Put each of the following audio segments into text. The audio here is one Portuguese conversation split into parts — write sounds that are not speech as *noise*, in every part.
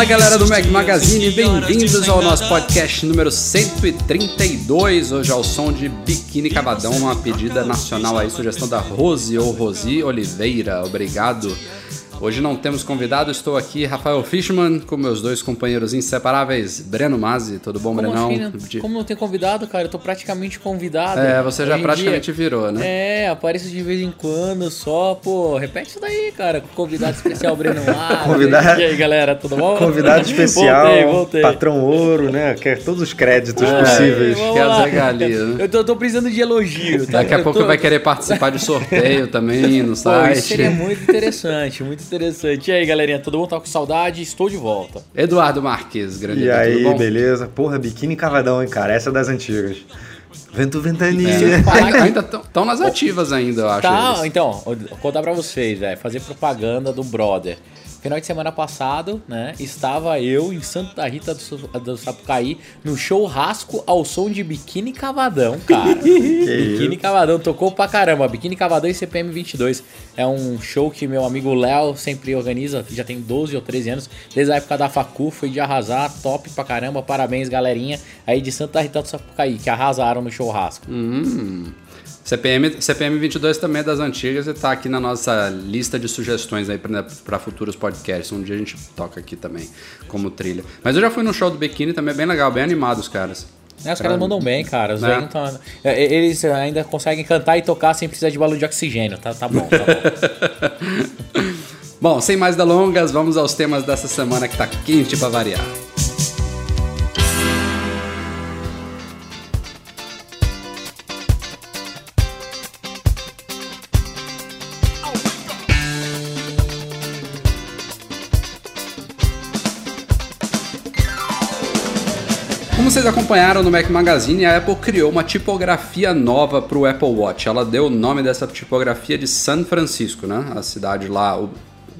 Fala galera do Mac Magazine, bem-vindos ao nosso podcast número 132. Hoje ao som de Biquíni Cavadão, uma pedida nacional aí, sugestão da Rose ou Rosi Oliveira. Obrigado. Hoje não temos convidado, estou aqui, Rafael Fishman, com meus dois companheiros inseparáveis, Breno Mazzi. Tudo bom, Como Brenão? assim, né? Como não tem convidado, cara? Eu tô praticamente convidado. É, você já praticamente dia. virou, né? É, apareço de vez em quando só, pô. Repete isso daí, cara. Convidado especial Breno Mar. *laughs* Convidado- E aí, galera, tudo bom? Convidado *laughs* especial, Voltei, voltei. patrão ouro, né? Quer todos os créditos É. possíveis. Quer lá. as regalias, né? Eu tô, tô precisando de elogio. tá? Daqui a Eu pouco tô- vai querer participar de sorteio também no Pô, site. isso seria muito interessante, muito interessante. E aí, galerinha, todo mundo tá com saudade? Estou de volta. Eduardo Marques, grande E Edu, aí, beleza? Porra, biquíni cavadão, hein, cara? Essa é das antigas. Vento ventania. É. Ainda estão nas ativas ainda, eu acho. Tá, eles. então, vou contar pra vocês, velho, fazer propaganda do Brother. Final de semana passado, né, estava eu em Santa Rita do, do Sapucaí no churrasco ao som de Biquíni Cavadão, cara. *laughs* Biquíni Cavadão, tocou pra caramba. Biquíni Cavadão e CPM 22. É um show que meu amigo Léo sempre organiza, já tem 12 ou 13 anos, desde a época da Facu, foi de arrasar, top pra caramba. Parabéns, galerinha, aí de Santa Rita do Sapucaí, que arrasaram no churrasco. Hum. CPM, CPM 22 também é das antigas e tá aqui na nossa lista de sugestões aí para futuros podcasts. Um dia a gente toca aqui também como trilha. Mas eu já fui no show do Biquíni também, é bem legal, bem animado os caras. É, os caras mandam bem, cara. Os Né? tão- é, Eles ainda conseguem cantar e tocar sem precisar de balão de oxigênio. Tá, tá bom, tá bom. *laughs* Bom, sem mais delongas, vamos aos temas dessa semana que tá quente para variar. Vocês acompanharam no Mac Magazine, a Apple criou uma tipografia nova para o Apple Watch. Ela deu o nome dessa tipografia de San Francisco, né? A cidade lá, o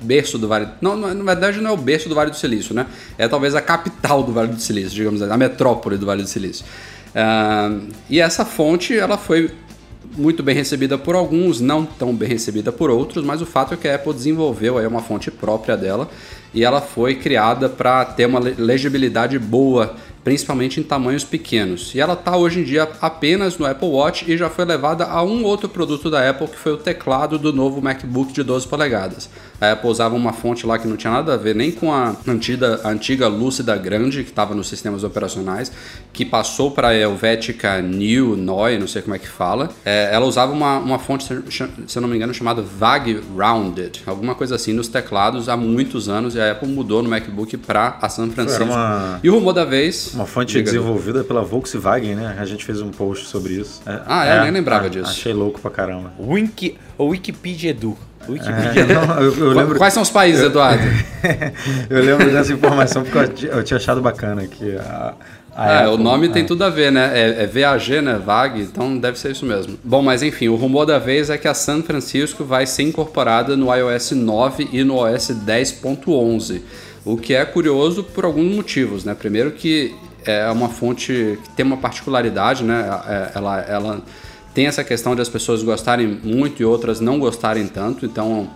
berço do Vale. Não, não, na verdade não é o berço do Vale do Silício, né? É talvez a capital do Vale do Silício, digamos assim, a metrópole do Vale do Silício. Ah, e essa fonte, ela foi muito bem recebida por alguns, não tão bem recebida por outros, mas o fato é que a Apple desenvolveu aí uma fonte própria dela e ela foi criada para ter uma le- legibilidade boa, principalmente em tamanhos pequenos. E ela está hoje em dia apenas no Apple Watch e já foi levada a um outro produto da Apple que foi o teclado do novo MacBook de 12 polegadas. A Apple usava uma fonte lá que não tinha nada a ver nem com a antiga, a antiga Lúcida Grande que estava nos sistemas operacionais, que passou para a Helvetica New, Noi, não sei como é que fala. É, ela usava uma, uma fonte, se eu não me engano, chamada VAG Rounded, alguma coisa assim nos teclados há muitos anos a Apple mudou no MacBook para a San Francisco. Uma- E o rumor da vez. Uma fonte desenvolvida pela Volkswagen, né? A gente fez um post sobre isso. É, Ah, é? Nem lembrava disso. Achei louco pra caramba. Wiki, o Wikipedia Edu. É, Wikipedia não, eu, eu lembro, Quais são os países, Eduardo? *laughs* eu lembro dessa informação porque eu, eu tinha achado bacana que a, a É, o nome tem é. tudo a ver, né? É, é VAG, né? VAG, então deve ser isso mesmo. Bom, mas enfim, o rumor da vez é que a San Francisco vai ser incorporada no iOS 9 e no OS 10.11. O que é curioso por alguns motivos, né? Primeiro que é uma fonte que tem uma particularidade, né? É- Ela, ela tem essa questão de as pessoas gostarem muito e outras não gostarem tanto, então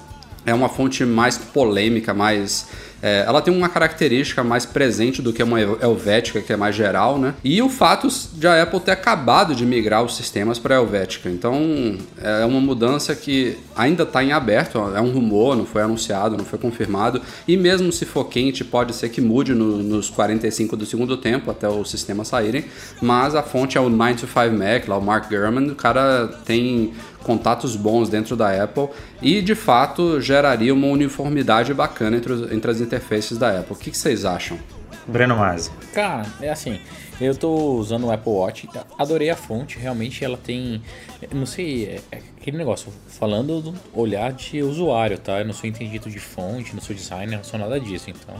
é uma fonte mais polêmica, mais. É, ela tem uma característica mais presente do que uma hel- Helvética, que é mais geral, né? E o fato de a Apple ter acabado de migrar os sistemas para a Helvética. Então é uma mudança que ainda está em aberto, é um rumor, não foi anunciado, não foi confirmado. E mesmo se for quente, pode ser que mude no- nos 45 do segundo tempo, até os sistemas saírem. Mas a fonte é o 9 to 5 Mac, lá o Mark Gurman, o cara tem contatos bons dentro da Apple e de fato geraria uma uniformidade bacana entre, entre as interfaces da Apple. O que, que vocês acham? Breno Masi. Cara, é assim, eu tô usando o Apple Watch, adorei a fonte, realmente ela tem, não sei, é, é aquele negócio, falando do olhar de usuário, tá? Eu não sou entendido de fonte, não sou designer, não sou nada disso, então,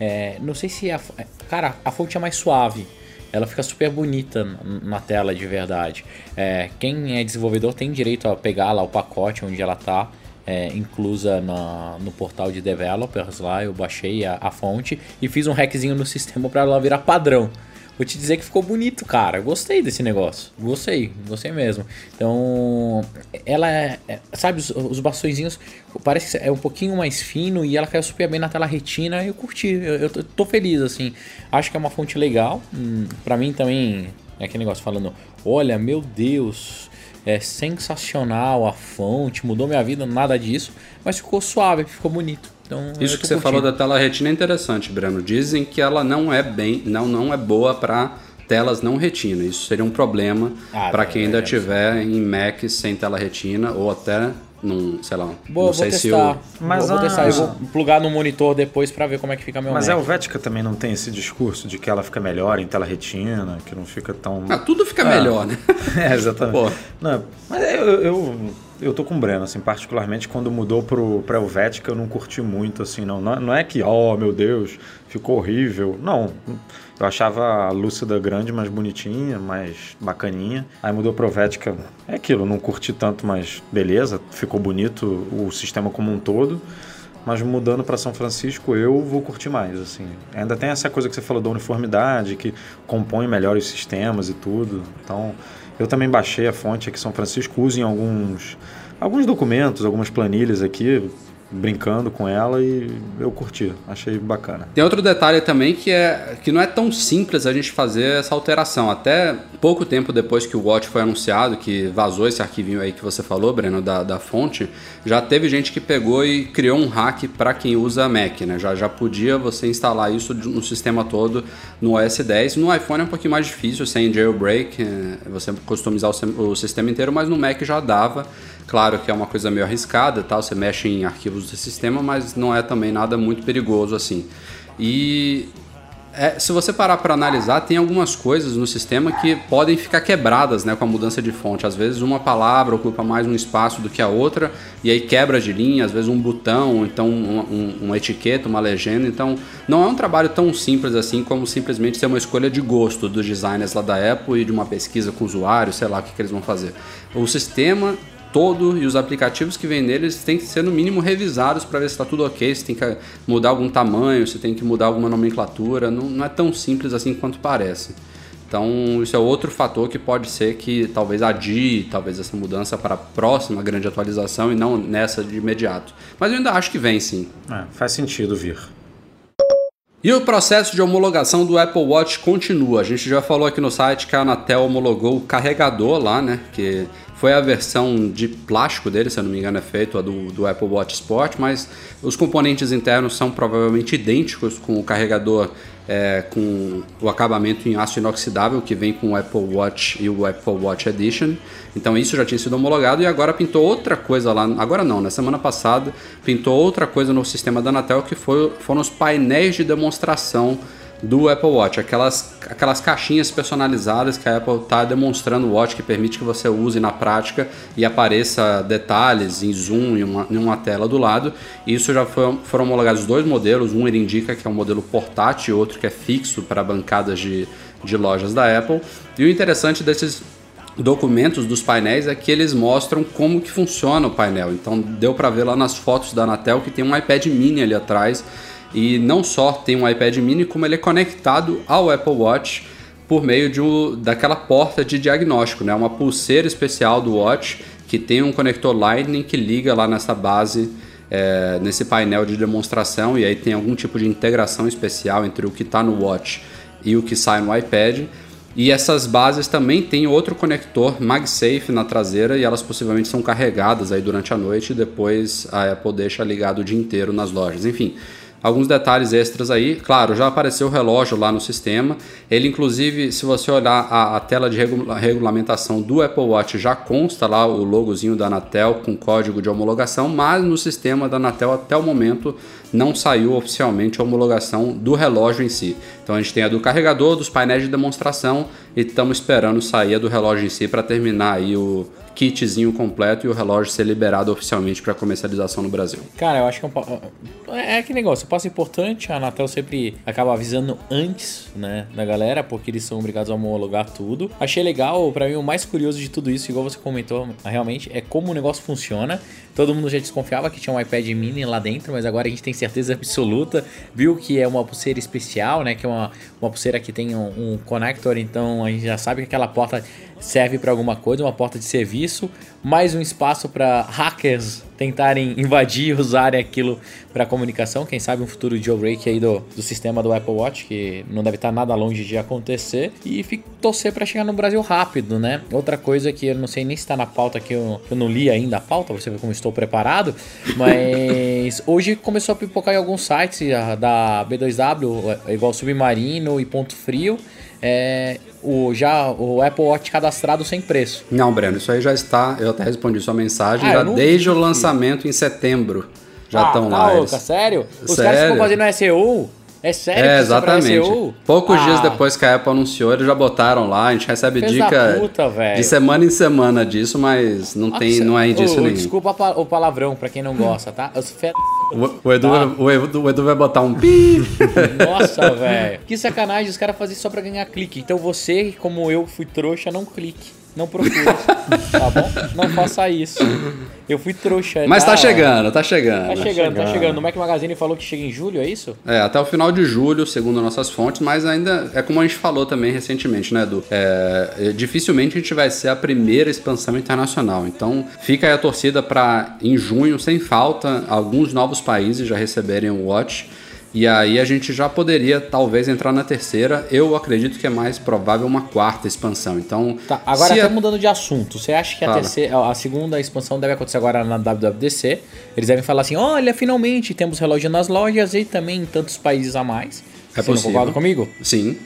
é, não sei se a, cara, a fonte é mais suave, ela fica super bonita na tela de verdade. É, quem é desenvolvedor tem direito a pegar lá o pacote onde ela tá, é, inclusa na, no portal de developers lá, eu baixei a, a fonte e fiz um hackzinho no *laughs* sistema para ela virar padrão. Vou te dizer que ficou bonito, cara. Gostei desse negócio. Gostei, gostei mesmo. Então, ela é. é sabe, os, os bastõezinhos parece que é um pouquinho mais fino e ela caiu super bem na tela retina. Eu curti, eu, eu tô feliz, assim. Acho que é uma fonte legal. Hum, pra mim também é aquele negócio falando: olha, meu Deus, é sensacional a fonte, mudou minha vida, nada disso, mas ficou suave, ficou bonito. Então, Isso que você curtindo. falou da tela retina é interessante, Breno. Dizem que ela não é bem, não, não é boa para telas não retina. Isso seria um problema ah, para quem ainda é, tiver em Mac sem tela retina ou até num, sei lá, Boa, não sei testar. se eu... Mas vou, a... vou testar, eu vou plugar no monitor depois para ver como é que fica meu Mas Mac. a Helvética também não tem esse discurso de que ela fica melhor em tela retina, que não fica tão... Ah, tudo fica é. melhor, né? *laughs* é, exatamente. Pô. Não, mas eu, eu, eu tô com o Breno, assim, particularmente quando mudou pro, pra Helvética eu não curti muito, assim, não. Não é que, oh, meu Deus, ficou horrível. Não, eu achava a Lúcida grande, mais bonitinha, mais bacaninha. Aí mudou pra Helvética, é aquilo, não curti tanto, mas beleza, ficou bonito o sistema como um todo. Mas mudando para São Francisco, eu vou curtir mais, assim. Ainda tem essa coisa que você falou da uniformidade, que compõe melhor os sistemas e tudo. Então, eu também baixei a fonte aqui São Francisco, uso em alguns, alguns documentos, algumas planilhas aqui, brincando com ela e eu curti, achei bacana. Tem outro detalhe também que é que não é tão simples a gente fazer essa alteração. Até pouco tempo depois que o Watch foi anunciado, que vazou esse arquivinho aí que você falou, Breno, da, da fonte, já teve gente que pegou e criou um hack para quem usa Mac, né? Já, já podia você instalar isso no sistema todo no OS 10. No iPhone é um pouquinho mais difícil, sem jailbreak, é, você customizar o, o sistema inteiro, mas no Mac já dava. Claro que é uma coisa meio arriscada, tal, você mexe em arquivos do sistema, mas não é também nada muito perigoso assim. E é, se você parar para analisar, tem algumas coisas no sistema que podem ficar quebradas né, com a mudança de fonte. Às vezes uma palavra ocupa mais um espaço do que a outra e aí quebra de linha, às vezes um botão, então uma, um, uma etiqueta, uma legenda. Então não é um trabalho tão simples assim como simplesmente ser uma escolha de gosto dos designers lá da Apple e de uma pesquisa com usuários, sei lá o que, que eles vão fazer. O sistema todo e os aplicativos que vêm neles têm que ser no mínimo revisados para ver se está tudo ok, se tem que mudar algum tamanho, se tem que mudar alguma nomenclatura, não, não, é tão simples assim quanto parece. Então isso é outro fator que pode ser que talvez adie talvez essa mudança para a próxima grande atualização e não nessa de imediato. Mas eu ainda acho que vem sim. É, faz sentido vir. E o processo de homologação do Apple Watch continua. A gente já falou aqui no site que a Anatel homologou o carregador lá, né? Que foi a versão de plástico dele, se eu não me engano, é feito a do, do Apple Watch Sport, mas os componentes internos são provavelmente idênticos com o carregador é, com o acabamento em aço inoxidável que vem com o Apple Watch e o Apple Watch Edition. Então isso já tinha sido homologado e agora pintou outra coisa lá. Agora não, na semana passada pintou outra coisa no sistema da Anatel que foi, foram os painéis de demonstração do Apple Watch, aquelas, aquelas caixinhas personalizadas que a Apple está demonstrando o Watch que permite que você use na prática e apareça detalhes em zoom em uma, em uma tela do lado. Isso já foi, foram homologados dois modelos, um ele indica que é um modelo portátil, outro que é fixo para bancadas de, de lojas da Apple. E o interessante desses documentos dos painéis é que eles mostram como que funciona o painel. Então deu para ver lá nas fotos da Anatel que tem um iPad mini ali atrás e não só tem um iPad mini, como ele é conectado ao Apple Watch por meio de um, daquela porta de diagnóstico, né? uma pulseira especial do Watch que tem um conector Lightning que liga lá nessa base, é, nesse painel de demonstração, e aí tem algum tipo de integração especial entre o que está no Watch e o que sai no iPad. E essas bases também têm outro conector MagSafe na traseira e elas possivelmente são carregadas aí durante a noite e depois a Apple deixa ligado o dia inteiro nas lojas. Enfim, alguns detalhes extras aí. Claro, já apareceu o relógio lá no sistema. Ele, inclusive, se você olhar a, a tela de regula regulamentação do Apple Watch, já consta lá o logozinho da Anatel com código de homologação, mas no sistema da Anatel até o momento não saiu oficialmente a homologação do relógio em si. Então a gente tem a do carregador, dos painéis de demonstração e estamos esperando sair do relógio em si para terminar aí o kitzinho completo e o relógio ser liberado oficialmente para comercialização no Brasil. Cara, eu acho que é um é, é que negócio, passo importante, a Anatel sempre acaba avisando antes, né, da galera, porque eles são obrigados a homologar tudo. Achei legal, para mim o mais curioso de tudo isso, igual você comentou, realmente é como o negócio funciona. Todo mundo já desconfiava que tinha um iPad mini lá dentro, mas agora a gente tem certeza absoluta. Viu que é uma pulseira especial, né? Que é uma, uma pulseira que tem um, um connector, então a gente já sabe que aquela porta serve para alguma coisa, uma porta de serviço, mais um espaço para hackers tentarem invadir e usarem aquilo para comunicação. Quem sabe um futuro jailbreak aí do, do sistema do Apple Watch, que não deve estar nada longe de acontecer. E fico, torcer para chegar no Brasil rápido, né? Outra coisa que eu não sei nem se está na pauta que eu, eu não li ainda a pauta, você vê como estou preparado, mas *laughs* hoje começou a pipocar em alguns sites da B2W, é igual Submarino e Ponto Frio é, o, já, o Apple Watch cadastrado sem preço. Não, Breno, isso aí já está. Eu até respondi sua mensagem ah, já desde vi. o lançamento em setembro. Já estão ah, tá lá. Louca, sério? Os sério? caras ficam fazendo SEO é sério? É, exatamente. Poucos ah. dias depois que a Apple anunciou, eles já botaram lá. A gente recebe Fez dica puta, de semana em semana disso, mas não, tem, não é indício nenhum. Desculpa o palavrão pra quem não gosta, tá? O, o, Edu, tá? o, Edu, o Edu vai botar um pi. *laughs* Nossa, velho. Que sacanagem, os caras fazem só pra ganhar clique. Então você, como eu fui trouxa, não clique. Não procure, tá bom? Não faça isso. Eu fui trouxa. Mas tá, tá chegando, tá chegando. Tá chegando, tá chegando. O Mac Magazine falou que chega em julho, é isso? É, até o final de julho, segundo nossas fontes, mas ainda é como a gente falou também recentemente, né, Edu? É, é dificilmente a gente vai ser a primeira expansão internacional. Então, fica aí a torcida para em junho, sem falta, alguns novos países já receberem o Watch. E aí a gente já poderia talvez entrar na terceira. Eu acredito que é mais provável uma quarta expansão. Então, tá, agora até a... mudando de assunto. Você acha que a, terceira, a segunda expansão deve acontecer agora na WWDC? Eles devem falar assim: "Olha, finalmente temos relógio nas lojas e também em tantos países a mais". É Você possível. não concorda comigo? Sim.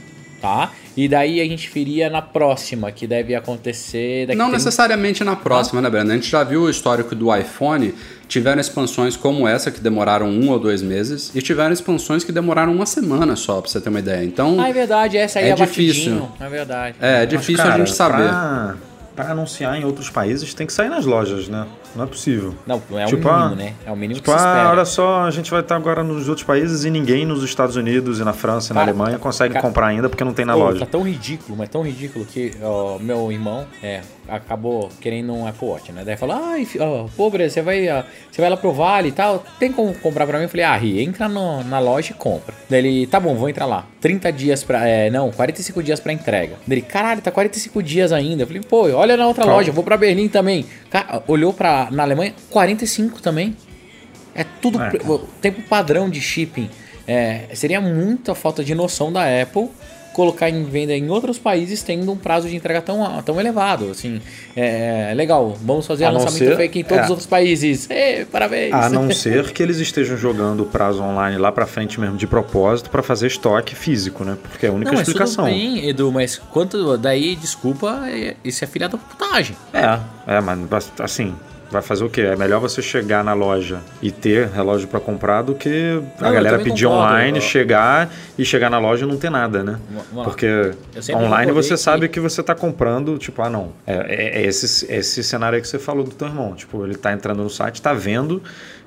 Tá? E daí a gente viria na próxima, que deve acontecer daqui Não necessariamente na próxima, ah. né, Breno? A gente já viu o histórico do iPhone tiveram expansões como essa que demoraram um ou dois meses e tiveram expansões que demoraram uma semana só, pra você ter uma ideia. Então. Ah, é verdade, essa aí é, é difícil. É verdade. É, é difícil Mas, cara, a gente saber. Pra para anunciar em outros países tem que sair nas lojas, né? Não é possível. Não, é tipo, o mínimo, ah, né? É o mínimo tipo, que se espera. Ah, olha só, a gente vai estar agora nos outros países e ninguém nos Estados Unidos e na França e na Alemanha consegue cara, comprar ainda porque não tem na loja. Tá tão ridículo, mas tão ridículo que ó, meu irmão é, acabou querendo um Apple Watch, né? Daí falou, ai, ó, pô, Bre, você vai, ó, você vai lá pro Vale e tal, tem como comprar pra mim? Eu falei, ah, Ri, entra no, na loja e compra. Daí ele, tá bom, vou entrar lá. 30 dias pra, é, não, 45 dias pra entrega. Daí ele, caralho, tá 45 dias ainda. Eu falei, pô, olha na outra Qual? loja, vou pra Berlim também. Cara, olhou pra, na Alemanha, 45 também. É tudo é, tempo padrão de shipping. É, seria muita falta de noção da Apple colocar em venda em outros países tendo um prazo de entrega tão, tão elevado. Assim, é, é legal, vamos fazer a lançamento ser, fake em todos é, os outros países. Ei, parabéns! A não ser que eles estejam jogando o prazo online lá para frente mesmo de propósito para fazer estoque físico, né? Porque é a única não, explicação. Tudo bem, Edu, mas quanto daí, desculpa, é, isso é filha da putagem. É, é, mas assim, vai fazer o quê? É melhor você chegar na loja e ter relógio para comprar do que a galera pedir concordo, online, eu... chegar e chegar na loja e não ter nada, né? Porque online você que... sabe que você está comprando, tipo, ah não, é, é, é esse, esse cenário aí que você falou do teu irmão. Tipo, ele está entrando no site, está vendo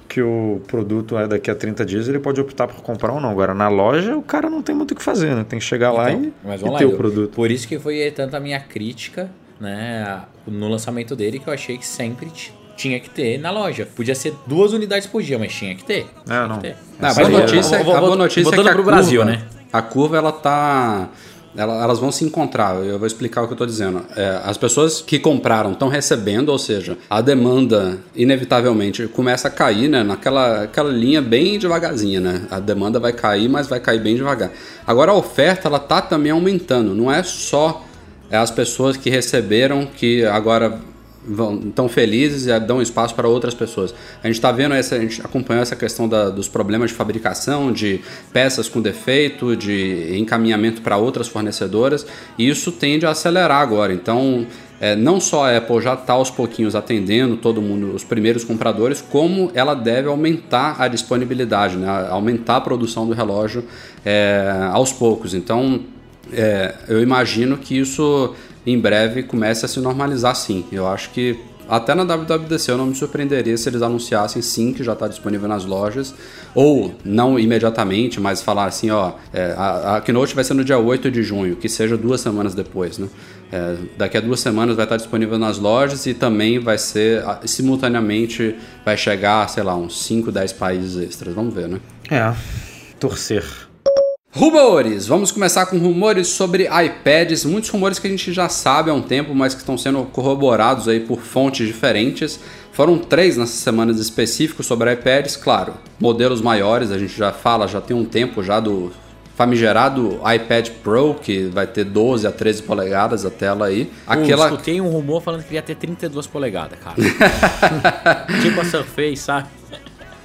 que o produto é daqui a 30 dias, ele pode optar por comprar ou não. Agora, na loja, o cara não tem muito o que fazer, né? Tem que chegar então, lá e, e ter o produto. Por isso que foi tanta minha crítica né, no lançamento dele, que eu achei que sempre tinha que ter na loja. Podia ser duas unidades por dia, mas tinha que ter. Não, não. Ter. não mas a notícia, vou, vou, a boa notícia é que a curva, Brasil, né? A curva ela tá elas vão se encontrar. Eu vou explicar o que eu estou dizendo. É, as pessoas que compraram estão recebendo, ou seja, a demanda inevitavelmente começa a cair, né? Naquela aquela linha bem devagarzinha, né? A demanda vai cair, mas vai cair bem devagar. Agora a oferta ela tá também aumentando. Não é só é, as pessoas que receberam que agora estão felizes e dão espaço para outras pessoas. A gente está vendo essa, a gente acompanhou essa questão da, dos problemas de fabricação, de peças com defeito, de encaminhamento para outras fornecedoras, e isso tende a acelerar agora. Então, é, não só a Apple já está aos pouquinhos atendendo todo mundo, os primeiros compradores, como ela deve aumentar a disponibilidade, né? aumentar a produção do relógio é, aos poucos. Então, é, eu imagino que isso em breve comece a se normalizar sim. Eu acho que até na WWDC eu não me surpreenderia se eles anunciassem sim que já está disponível nas lojas, ou não imediatamente, mas falar assim, ó, é, a, a Keynote vai ser no dia 8 de junho, que seja duas semanas depois, né? É, daqui a duas semanas vai estar disponível nas lojas e também vai ser, simultaneamente, vai chegar, sei lá, uns 5, 10 países extras. Vamos ver, né? É, torcer. Rumores! Vamos começar com rumores sobre iPads. Muitos rumores que a gente já sabe há um tempo, mas que estão sendo corroborados aí por fontes diferentes. Foram três nessas semanas específicos sobre iPads, claro. Modelos maiores, a gente já fala, já tem um tempo já do famigerado iPad Pro, que vai ter 12 a 13 polegadas a tela aí. Aquela... Eu escutei um rumor falando que ia ter 32 polegadas, cara. *laughs* tipo a Surface, sabe?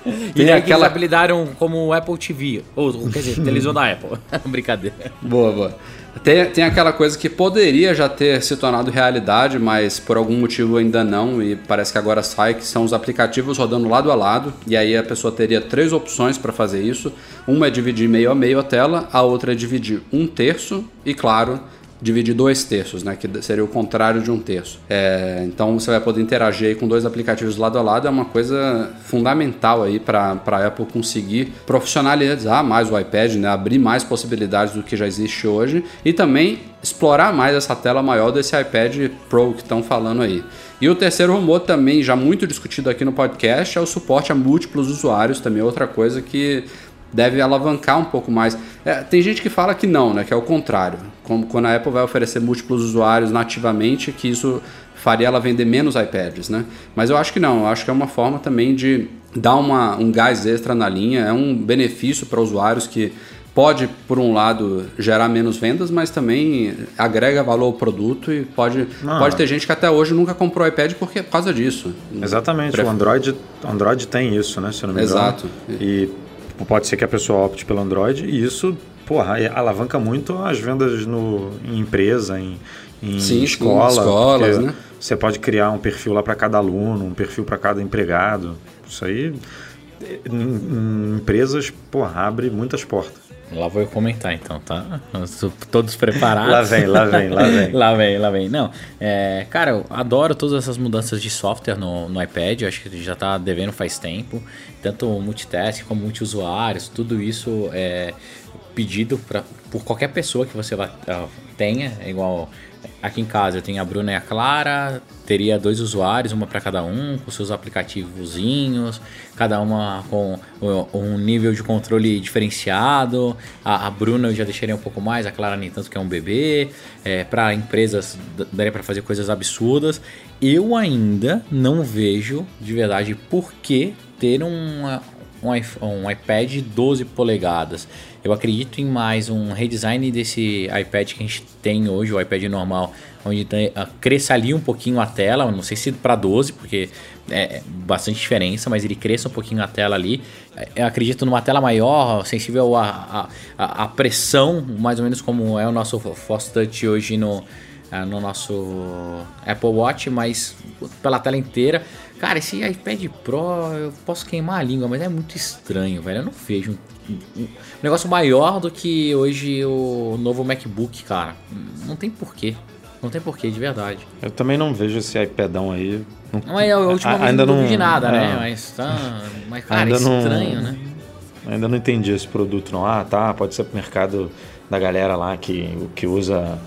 *laughs* E Tem aquela... eles habilitaram como Apple TV, ou quer dizer, *laughs* televisão da Apple. *laughs* Brincadeira. Boa, boa. Tem, tem aquela coisa que poderia já ter se tornado realidade, mas por algum motivo ainda não, e parece que agora sai, que são os aplicativos rodando lado a lado, e aí a pessoa teria três opções para fazer isso. Uma é dividir meio a meio a tela, a outra é dividir um terço, e claro, dividir dois terços, né, que seria o contrário de um terço. É, então você vai poder interagir com dois aplicativos lado a lado, é uma coisa fundamental aí para a Apple conseguir profissionalizar mais o iPad, né, abrir mais possibilidades do que já existe hoje e também explorar mais essa tela maior desse iPad Pro que estão falando aí. E o terceiro rumor também, já muito discutido aqui no podcast, é o suporte a múltiplos usuários, também é outra coisa que deve alavancar um pouco mais. É, tem gente que fala que não, né? Que é o contrário. Como quando a Apple vai oferecer múltiplos usuários nativamente, que isso faria ela vender menos iPads, né? Mas eu acho que não. Eu acho que é uma forma também de dar uma, um gás extra na linha. É um benefício para usuários que pode, por um lado, gerar menos vendas, mas também agrega valor ao produto e pode, pode ter gente que até hoje nunca comprou iPad porque por causa disso. Exatamente, o Android, Android tem isso, né? Se eu não me engano. Exato. E pode ser que a pessoa opte pelo Android e isso, porra, alavanca muito as vendas no, em empresa, em, em Sim, escola. Sim, escolas, né? Você pode criar um perfil lá para cada aluno, um perfil para cada empregado. Isso aí, em, em empresas, porra, abre muitas portas. Lá vou eu comentar então, tá? Todos preparados. lá vem, lá vem, lá vem. *laughs* lá vem, lá vem. Não, é, cara, eu adoro todas essas mudanças de software no, no iPad. Eu acho que já tá devendo faz tempo. Tanto multitask como multiusuários, tudo isso é pedido pra, por qualquer pessoa que você vai, uh, tenha. Igual Aqui em casa eu tenho a Bruna e a Clara, teria dois usuários, uma para cada um, com seus aplicativozinhos, cada uma com um nível de controle diferenciado. A, a Bruna eu já deixaria um pouco mais, a Clara nem tanto que é um bebê. É, para empresas daria para fazer coisas absurdas. Eu ainda não vejo de verdade por que ter um, um iPad 12 polegadas. Eu acredito em mais um redesign desse iPad que a gente tem hoje, o iPad normal, onde uh, cresça ali um pouquinho a tela, não sei se para 12, porque é, é bastante diferença, mas ele cresça um pouquinho a tela ali. É, eu acredito numa tela maior, sensível à, à, à pressão, mais ou menos como é o nosso Force Touch hoje no, uh, no nosso Apple Watch, mas pela tela inteira. Cara, esse iPad Pro, eu posso queimar a língua, mas é muito estranho, velho. Eu não vejo um, um negócio maior do que hoje o novo MacBook, cara. Não tem porquê. Não tem porquê, de verdade. Eu também não vejo esse iPadão aí. Não, é a última vez ainda não, de nada, né? é, né? Mas tá. Mas, cara, é estranho, não, né? Ainda não entendi esse produto, não. Ah, tá. Pode ser pro mercado da galera lá que, que usa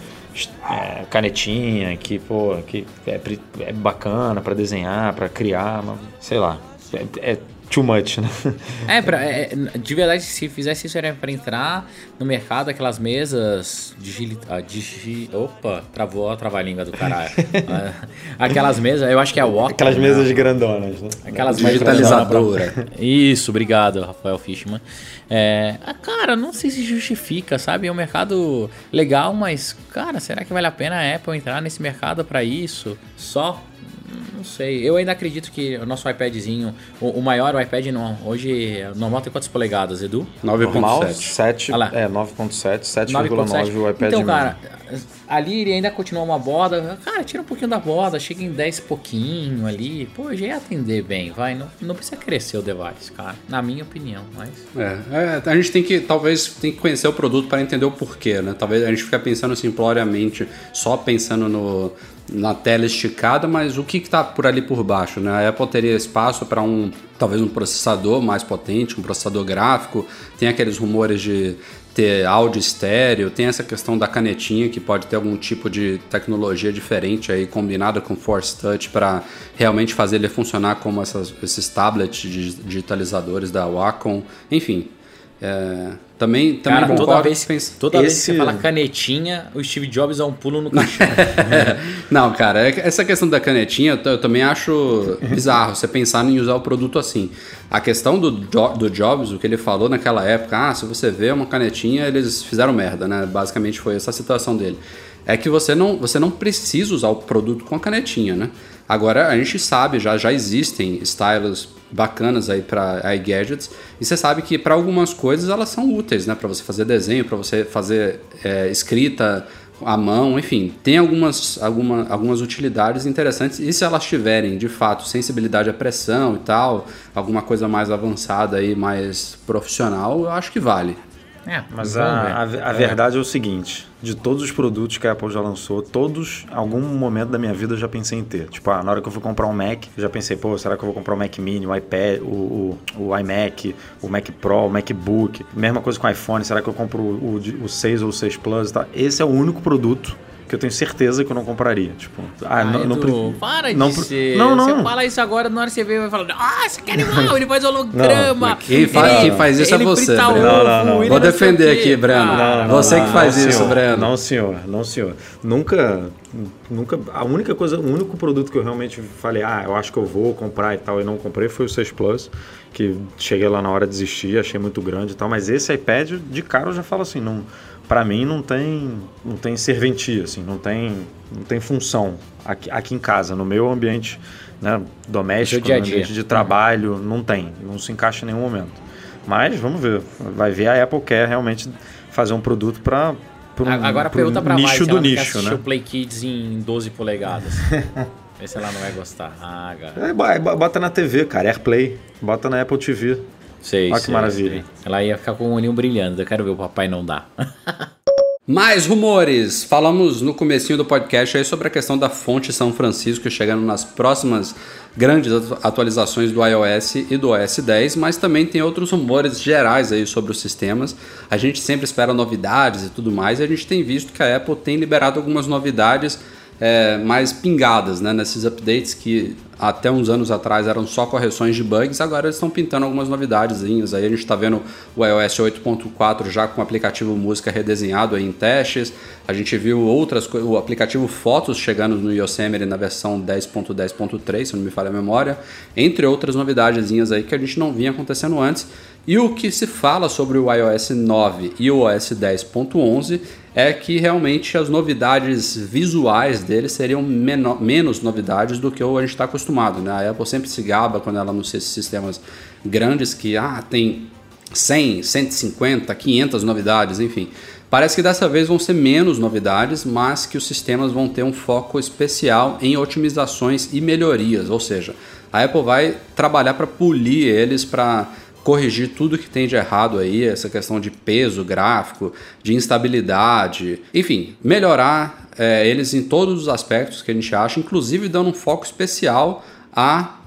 é, canetinha, que, pô, que é, é bacana para desenhar, para criar, mas, sei lá. É, é, too much, né? *laughs* É, pra, é, de verdade, se fizesse isso era para entrar no mercado, aquelas mesas digi, ah, digi, opa, travou a trava-língua do caralho. *laughs* Ah, aquelas mesas, eu acho que é o Aquelas né? mesas grandonas, né? Aquelas digitalizadoras. Isso, obrigado, Rafael Fishman. É, ah, cara, não sei se justifica, sabe? É um mercado legal, mas, cara, será que vale a pena a Apple entrar nesse mercado para isso? Só? Sei. Eu ainda acredito que o nosso iPadzinho, o, o maior o iPad não, hoje normal tem quantas polegadas, Edu? 9.7. 7, é, 9.7, 7,9 o iPad Então, cara, ali ele ainda continua uma borda. Cara, tira um pouquinho da borda, chega em 10 pouquinho ali. Pô, já ia atender bem, vai. Não, não precisa crescer o device, cara. Na minha opinião, mas. É, é, a gente tem que, talvez, tem que conhecer o produto para entender o porquê, né? Talvez a gente fique pensando simploriamente, só pensando no, na tela esticada, mas o que está por ali por baixo, né? A Apple teria espaço para um, talvez um processador mais potente, um processador gráfico. Tem aqueles rumores de ter áudio estéreo, tem essa questão da canetinha que pode ter algum tipo de tecnologia diferente aí combinada com Force Touch para realmente fazer ele funcionar como essas, esses tablets digitalizadores da Wacom, enfim. É, também, também Cara, toda vez, toda esse... vez que você fala canetinha, o Steve Jobs dá um pulo no caixão. *laughs* Não, cara, é essa questão da canetinha eu também acho bizarro você pensar em usar o produto assim. A questão do, do Jobs, o que ele falou naquela época, ah, se você vê uma canetinha, eles fizeram merda, né? Basicamente foi essa a situação dele. É que você não, você não precisa usar o produto com a canetinha, né? Agora a gente sabe, já, já existem stylus bacanas aí para iGadgets e você sabe que para algumas coisas elas são úteis, né? Para você fazer desenho, para você fazer é, escrita à mão, enfim, tem algumas, alguma, algumas utilidades interessantes e se elas tiverem de fato sensibilidade à pressão e tal, alguma coisa mais avançada aí, mais profissional, eu acho que vale. É, mas a, a, a, verdade é o seguinte: de todos os produtos que a Apple já lançou, todos, em algum momento da minha vida eu já pensei em ter. Tipo, ah, na hora que eu fui comprar um Mac, eu já pensei, pô, será que eu vou comprar o um Mac Mini, o iPad, o, o, o, iMac, o Mac Pro, o MacBook? Mesma coisa com o iPhone, será que eu compro o, o, o 6 ou o 6 Plus e tal? Esse é o único produto que eu tenho certeza que eu não compraria. Tipo, ah, Ai, não, não, para não, de ser. Não, não. Você fala isso agora, na hora que você vê, vai falar, ah, esse cara é animal, *laughs* ele faz holograma. Não, quem, faz, quem faz isso é você, Breno. Não, não, não. Vou defender aqui, Breno. Ah, você que faz isso, senhor. Breno. Não, senhor, não, senhor. Nunca, nunca. A única coisa, o único produto que eu realmente falei, ah, eu acho que eu vou comprar e tal, e não comprei, foi o 6 Plus. Que cheguei lá na hora de desistir, achei muito grande e tal. Mas esse iPad, de cara, eu já falo assim, não para mim não tem não tem serventia assim não tem não tem função aqui, aqui em casa no meu ambiente né, doméstico dia -dia. ambiente de trabalho uhum. não tem não se encaixa em nenhum momento mas vamos ver vai ver a Apple quer realmente fazer um produto para um, agora pergunta para nicho mais, do nicho né o Play Kids em 12 polegadas *laughs* Vê se ela não vai gostar. Ah. É, bota na TV, cara. AirPlay. Bota na Apple TV. Sei, Olha que sei, maravilha. Sei. Ela ia ficar com o olhinho brilhando. Eu quero ver o papai não dar. *laughs* Mais rumores! Falamos no comecinho do podcast aí sobre a questão da fonte São Francisco chegando nas próximas grandes atualizações do iOS e do OS 10, mas também tem outros rumores gerais aí sobre os sistemas. A gente sempre espera novidades e tudo mais, e a gente tem visto que a Apple tem liberado algumas novidades é, mais pingadas né, nesses updates que até uns anos atrás eram só correções de bugs, agora eles estão pintando algumas novidades. Aí a gente está vendo o iOS 8.4 já com o aplicativo música redesenhado em testes. A gente viu outras o aplicativo Fotos chegando no Yosemite na versão 10.10.3, se não me falha a memória, entre outras novidadezinhas aí que a gente não vinha acontecendo antes. E o que se fala sobre o iOS 9 e o OS 10.11 é que realmente as novidades visuais dele seriam menor, menos novidades do que a gente está acostumado. Né? A Apple sempre se gaba quando ela anuncia esses sistemas grandes que ah, tem 100, 150, 500 novidades, enfim. Parece que dessa vez vão ser menos novidades, mas que os sistemas vão ter um foco especial em otimizações e melhorias, ou seja, a Apple vai trabalhar para polir eles para corrigir tudo que tem de errado aí, essa questão de peso gráfico, de instabilidade, enfim, melhorar é, eles em todos os aspectos que a gente acha, inclusive dando um foco especial a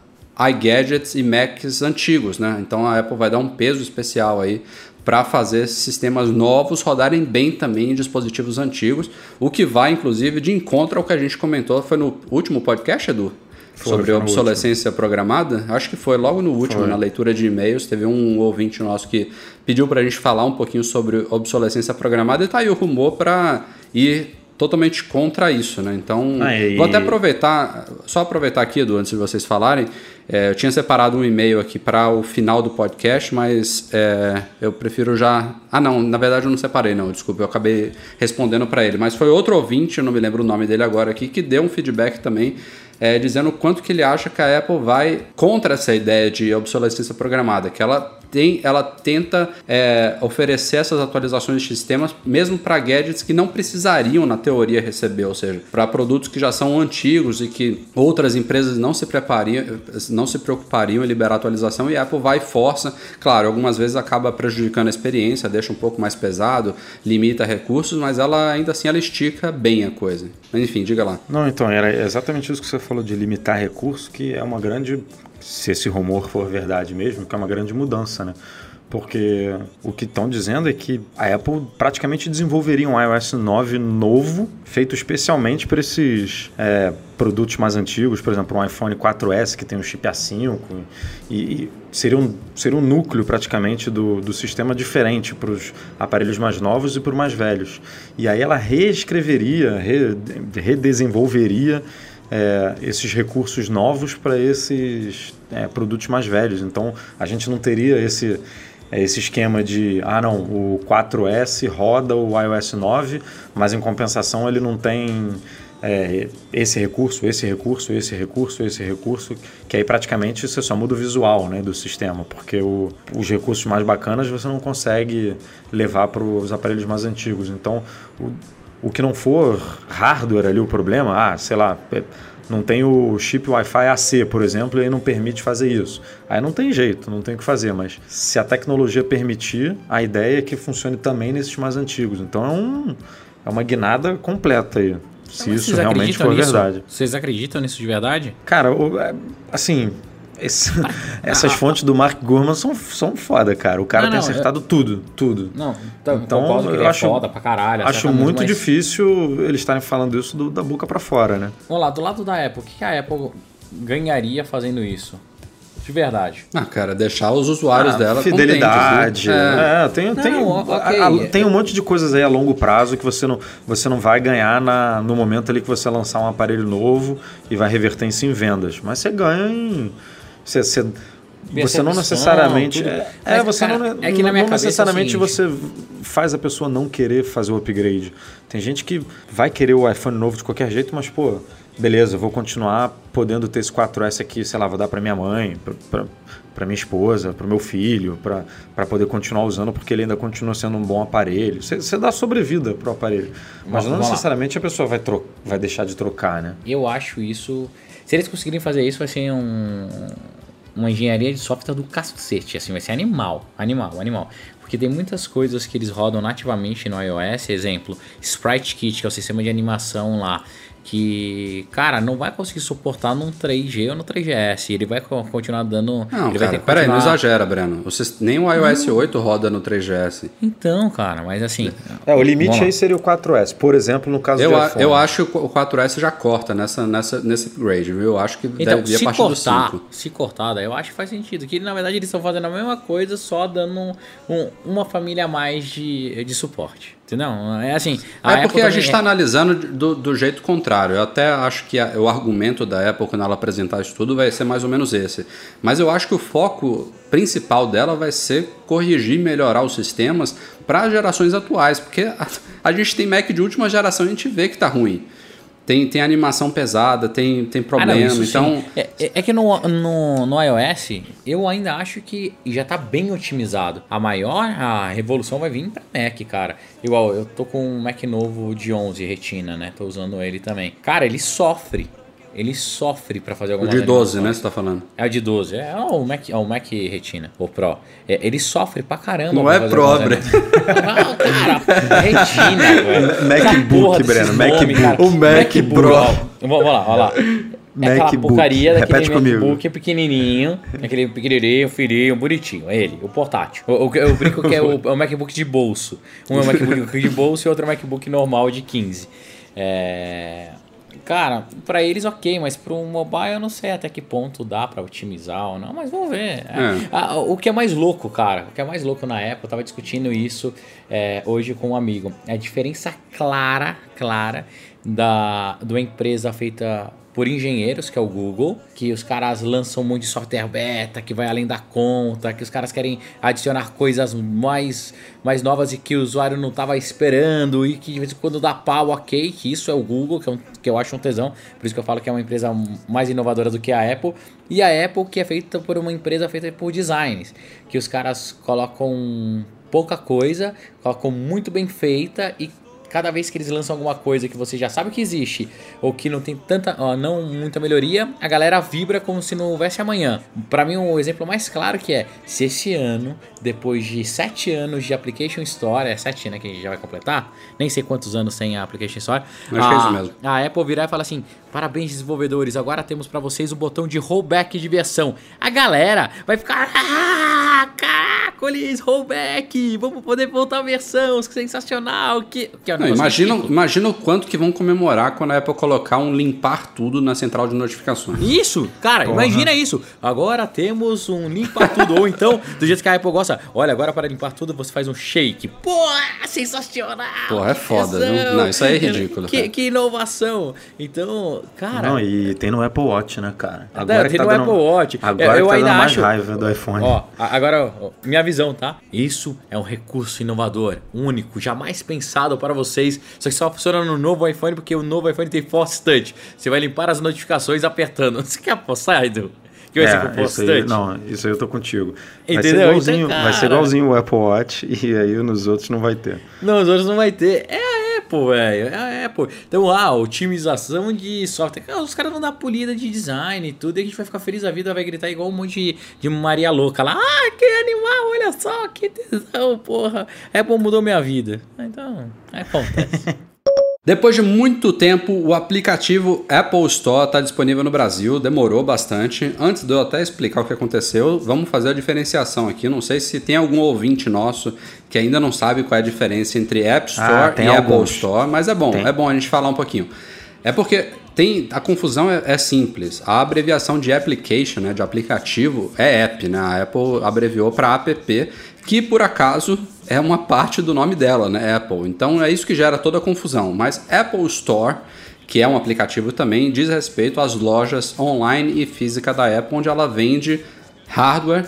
iGadgets e Macs antigos, né? Então a Apple vai dar um peso especial aí para fazer sistemas novos rodarem bem também em dispositivos antigos, o que vai inclusive de encontro ao que a gente comentou foi no último podcast, Edu, foi, sobre obsolescência programada. Acho que foi logo no último, foi. na leitura de e-mails. Teve um ouvinte nosso que pediu para a gente falar um pouquinho sobre obsolescência programada e tá aí o rumor para ir totalmente contra isso, né? Então, aí. vou até aproveitar, só aproveitar aqui, Edu, antes de vocês falarem, é, eu tinha separado um e-mail aqui para o final do podcast, mas é, eu prefiro já... Ah, não, na verdade eu não separei, não, desculpa, eu acabei respondendo para ele, mas foi outro ouvinte, eu não me lembro o nome dele agora aqui, que deu um feedback também é, dizendo o quanto que ele acha que a Apple vai contra essa ideia de obsolescência programada, que ela tem, ela tenta é, oferecer essas atualizações de sistemas mesmo para gadgets que não precisariam, na teoria, receber, ou seja, para produtos que já são antigos e que outras empresas não se preparariam, não se preocupariam em liberar atualização e a Apple vai e força. Claro, algumas vezes acaba prejudicando a experiência, deixa um pouco mais pesado, limita recursos, mas ela ainda assim ela estica bem a coisa. Mas enfim, diga lá. Não, então, era exatamente isso que você falou de limitar recursos, que é uma grande se esse rumor for verdade mesmo, que é uma grande mudança, né? Porque o que estão dizendo é que a Apple praticamente desenvolveria um iOS 9 novo, feito especialmente para esses é, produtos mais antigos, por exemplo, um iPhone 4S que tem um chip A5, e, e seria, um, seria um núcleo praticamente do, do sistema diferente para os aparelhos mais novos e para os mais velhos. E aí ela reescreveria, re, redesenvolveria é, esses recursos novos para esses é, produtos mais velhos. Então a gente não teria esse, é, esse esquema de, ah não, o 4S roda o iOS 9, mas em compensação ele não tem é, esse recurso, esse recurso, esse recurso, esse recurso, que aí praticamente você só muda o visual né, do sistema, porque o, os recursos mais bacanas você não consegue levar para os aparelhos mais antigos. Então, o, o que não for hardware ali o problema, ah, sei lá, é, não tem o chip Wi-Fi AC, por exemplo, e aí não permite fazer isso. Aí não tem jeito, não tem o que fazer, mas se a tecnologia permitir, a ideia é que funcione também nesses mais antigos. Então é, um, é uma guinada completa aí. Se isso realmente for nisso? verdade. Vocês acreditam nisso de verdade? Cara, é, assim, esse, *laughs* essas fontes do Mark Gurman são, são foda, cara. O cara não, tem não, acertado eu... tudo, tudo. Não, então, então eu acho, é foda pra caralho. Acho muito mas... difícil eles estarem falando isso do, da boca para fora, né? Vamos lá, do lado da Apple, o que a Apple ganharia fazendo isso? De verdade. Ah, cara, deixar os usuários ah, dela Fidelidade. Né? é. tem, tem, não, okay. a, a, tem um monte de coisas aí a longo prazo que você não, você não vai ganhar na, no momento ali que você lançar um aparelho novo e vai reverter isso em vendas. Mas você ganha em você, você, você não necessariamente. Tudo. É, é, você cara, não, é que na minha não necessariamente é você faz a pessoa não querer fazer o upgrade. Tem gente que vai querer o iPhone novo de qualquer jeito, mas, pô, beleza, vou continuar podendo ter esse 4S aqui, sei lá, vou dar para minha mãe, para minha esposa, para meu filho, para poder continuar usando, porque ele ainda continua sendo um bom aparelho. Você dá sobrevida para o aparelho, mas, mas não necessariamente lá. a pessoa vai, vai deixar de trocar, né? Eu acho isso. Se eles conseguirem fazer isso, vai ser um uma engenharia de software do cacete, assim, vai ser animal, animal, animal. Porque tem muitas coisas que eles rodam nativamente no iOS, exemplo, Sprite Kit, que é o sistema de animação lá, que, cara, não vai conseguir suportar num 3G ou no 3GS. Ele vai continuar dando. Não, ele cara, vai ter que peraí, não exagera, Breno. Você, nem o iOS não. 8 roda no 3GS. Então, cara, mas assim. É, o limite aí seria o 4S. Por exemplo, no caso eu, do iPhone. Eu acho que o 4S já corta nessa, nessa, nesse upgrade, viu? Eu acho que então, deve ir a partir cortar, do 5. Se cortar, daí eu acho que faz sentido. Que na verdade eles estão fazendo a mesma coisa, só dando um, um, uma família a mais de, de suporte. Entendeu? É assim. é porque a gente está é... analisando do, do, jeito contrário. Eu até acho que a, o argumento da Apple, quando ela apresentar isso tudo, vai ser mais ou menos esse. Mas eu acho que o foco principal dela vai ser corrigir, melhorar os sistemas para gerações atuais. Porque a, a gente tem Mac de última geração e a gente vê que está ruim tem, tem animação pesada, tem, tem problema. Ah, não, então. É, é, é, que no, no, no, iOS eu ainda acho que já está bem otimizado. A maior a revolução vai vir para Mac, cara. Igual, eu tô com um Mac novo de 11 Retina, né? Tô usando ele também. Cara, ele sofre ele sofre para fazer alguma coisa. O de 12, né? Você tá falando? É o de 12. É o Mac, é o Mac Retina, o Pro. É, ele sofre pra caramba. Não é Pro, Breno. Não, cara, Retina, velho. *laughs* MacBook, Breno. MacBook. O Mac, Mac Pro. Vamos lá, vamos lá. É aquela porcaria daquele Repete MacBook comigo. pequenininho, aquele pequenininho, fininho, bonitinho. É ele, o portátil. Eu, eu brinco que é o, é o MacBook de bolso. Um é o MacBook de bolso e outro é o MacBook normal de 15. É... Cara, para eles ok, mas para um mobile eu não sei até que ponto dá para otimizar ou não, mas vamos ver. É. Ah, o que é mais louco, cara, o que é mais louco na época, eu tava discutindo isso é, hoje com um amigo. É a diferença clara, clara da, uma empresa feita por engenheiros, que é o Google, que os caras lançam um monte de software beta, que vai além da conta, que os caras querem adicionar coisas mais, mais novas e que o usuário não estava esperando e que de vez em quando dá pau, ok, que isso é o Google, que, é um, que eu acho um tesão, por isso que eu falo que é uma empresa mais inovadora do que a Apple, e a Apple que é feita por uma empresa feita por designs, que os caras colocam pouca coisa, colocam muito bem feita e cada vez que eles lançam alguma coisa que você já sabe que existe ou que não tem tanta, ó, não muita melhoria, a galera vibra como se não houvesse amanhã. Para mim, o um exemplo mais claro que é se esse ano, depois de sete anos de Application Store, é sete, né, que a gente já vai completar, nem sei quantos anos tem a Application Store. Acho a, que é isso mesmo. A Apple virar e falar assim: parabéns desenvolvedores, agora temos para vocês o botão de rollback de versão. A galera vai ficar, ah, caracoles, rollback, vamos poder voltar a versão, sensacional, que, que não, imagina, imagina o quanto que vão comemorar quando a Apple colocar um limpar tudo na central de notificações. Isso, cara, Porra. imagina isso. Agora temos um limpar tudo. Ou então, do jeito que a Apple gosta, olha, agora para limpar tudo você faz um shake. Porra, sensacional! Porra, é foda, viu? Não, isso aí é ridículo. Que, que, inovação. Então, cara. Não, e tem no Apple Watch, né, cara? Agora é, tem tá no dando, Apple Watch. Agora eu, eu tá ainda acho. raiva do iPhone. Ó, agora, ó, minha visão, tá? Isso é um recurso inovador, único, jamais pensado para você vocês. Só que só funciona no novo iPhone porque o novo iPhone tem Force Touch. Você vai limpar as notificações apertando. *laughs* Você quer apostar, Edu? Que vai é, ser com Force Touch? Aí, não, isso aí eu tô contigo. Vai Ser igualzinho, então, vai ser igualzinho o Apple Watch *laughs* e aí nos outros não vai ter. Nos outros não vai ter. É Apple, velho. É a Apple. Então, ah, otimização de software. Os caras vão dar polida de design e tudo e a gente vai ficar feliz a vida, vai gritar igual um monte de, de Maria louca lá. Ah, que animal, olha só, que tesão, porra. Apple mudou minha vida. Então, acontece. *laughs* Depois de muito tempo, o aplicativo Apple Store está disponível no Brasil, demorou bastante. Antes de eu até explicar o que aconteceu, vamos fazer a diferenciação aqui. Não sei se tem algum ouvinte nosso que ainda não sabe qual é a diferença entre App Store ah, e alguns. Apple Store, mas é bom, tem. é bom a gente falar um pouquinho. É porque tem a confusão é, é, simples. A abreviação de application, né, de aplicativo, é app, né? A Apple abreviou para app, que por acaso é uma parte do nome dela, né, Apple. Então é isso que gera toda a confusão. Mas Apple Store, que é um aplicativo também, diz respeito às lojas online e física da Apple, onde ela vende hardware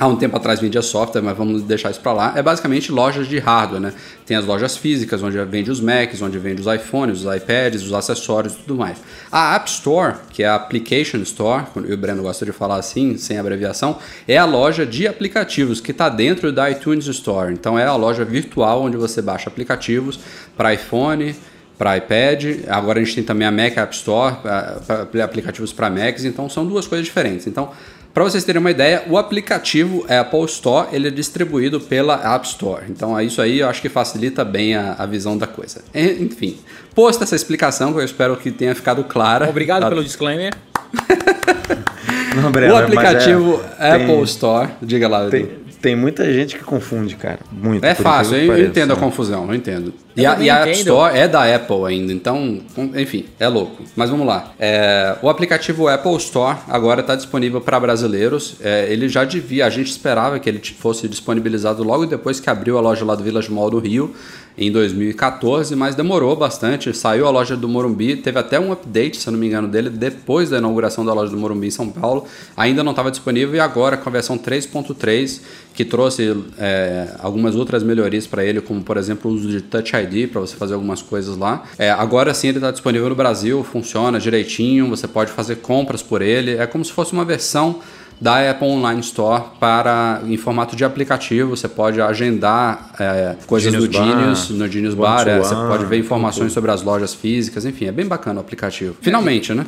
Há um tempo atrás vendia software, mas vamos deixar isso para lá. É basicamente lojas de hardware, né? Tem as lojas físicas, onde vende os Macs, onde vende os iPhones, os iPads, os acessórios e tudo mais. A App Store, que é a Application Store, e o Breno gosta de falar assim, sem abreviação, é a loja de aplicativos que está dentro da iTunes Store. Então é a loja virtual onde você baixa aplicativos para iPhone, para iPad. Agora a gente tem também a Mac App Store, para aplicativos para Macs. Então são duas coisas diferentes. Então para vocês terem uma ideia, o aplicativo Apple Store ele é distribuído pela App Store. Então, isso aí eu acho que facilita bem a, a visão da coisa. Enfim, posta essa explicação, que eu espero que tenha ficado clara. Obrigado tá? pelo disclaimer. *laughs* Não, Breno, o aplicativo é, Apple tem, Store, diga lá. Tem, tem muita gente que confunde, cara. Muito. É fácil, eu, eu entendo a confusão, eu entendo. E, eu a, e a App Store é da Apple ainda, então, enfim, é louco. Mas vamos lá. É, o aplicativo Apple Store agora está disponível para brasileiros. É, ele já devia, a gente esperava que ele fosse disponibilizado logo depois que abriu a loja lá do Village Mall do Rio, em 2014, mas demorou bastante. Saiu a loja do Morumbi, teve até um update, se eu não me engano, dele depois da inauguração da loja do Morumbi em São Paulo. Ainda não estava disponível e agora com a versão 3.3, que trouxe é, algumas outras melhorias para ele, como por exemplo o uso de Touch ID para você fazer algumas coisas lá. É, agora sim ele está disponível no Brasil, funciona direitinho, você pode fazer compras por ele. É como se fosse uma versão da Apple Online Store para em formato de aplicativo. Você pode agendar é, coisas Genius do Genius no Genius Bar. É, você pode ver informações sobre as lojas físicas. Enfim, é bem bacana o aplicativo. Finalmente, né?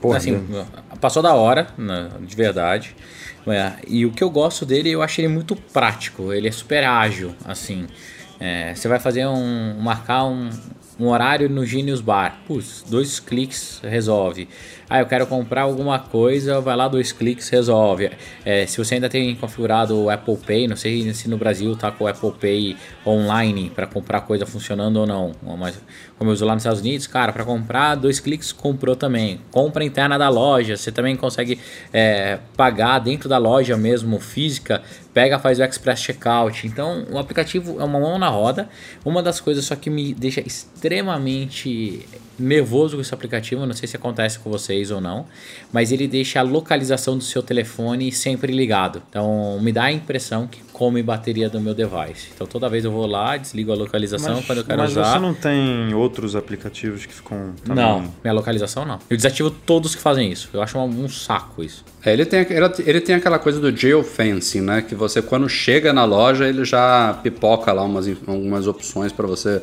Porra, assim, passou da hora, né, de verdade. É, e o que eu gosto dele, eu acho ele muito prático. Ele é super ágil, assim. É, você vai fazer um. marcar um, um horário no Genius Bar. Putz, dois cliques resolve. Ah, eu quero comprar alguma coisa, vai lá, dois cliques, resolve. É, se você ainda tem configurado o Apple Pay, não sei se no Brasil tá com o Apple Pay online para comprar coisa funcionando ou não. Mas como eu uso lá nos Estados Unidos, cara, para comprar, dois cliques, comprou também. Compra interna da loja, você também consegue é, pagar dentro da loja mesmo, física, pega, faz o Express Checkout. Então, o aplicativo é uma mão na roda. Uma das coisas só que me deixa extremamente nervoso com esse aplicativo, não sei se acontece com vocês ou não, mas ele deixa a localização do seu telefone sempre ligado. Então, me dá a impressão que come bateria do meu device. Então, toda vez eu vou lá, desligo a localização Mas, quando eu quero mas usar. você não tem outros aplicativos que ficam também... Não, minha localização não. Eu desativo todos que fazem isso. Eu acho um, um saco isso. É, ele, tem, ele, ele tem aquela coisa do geofencing, né? Que você, quando chega na loja, ele já pipoca lá umas, algumas opções para você,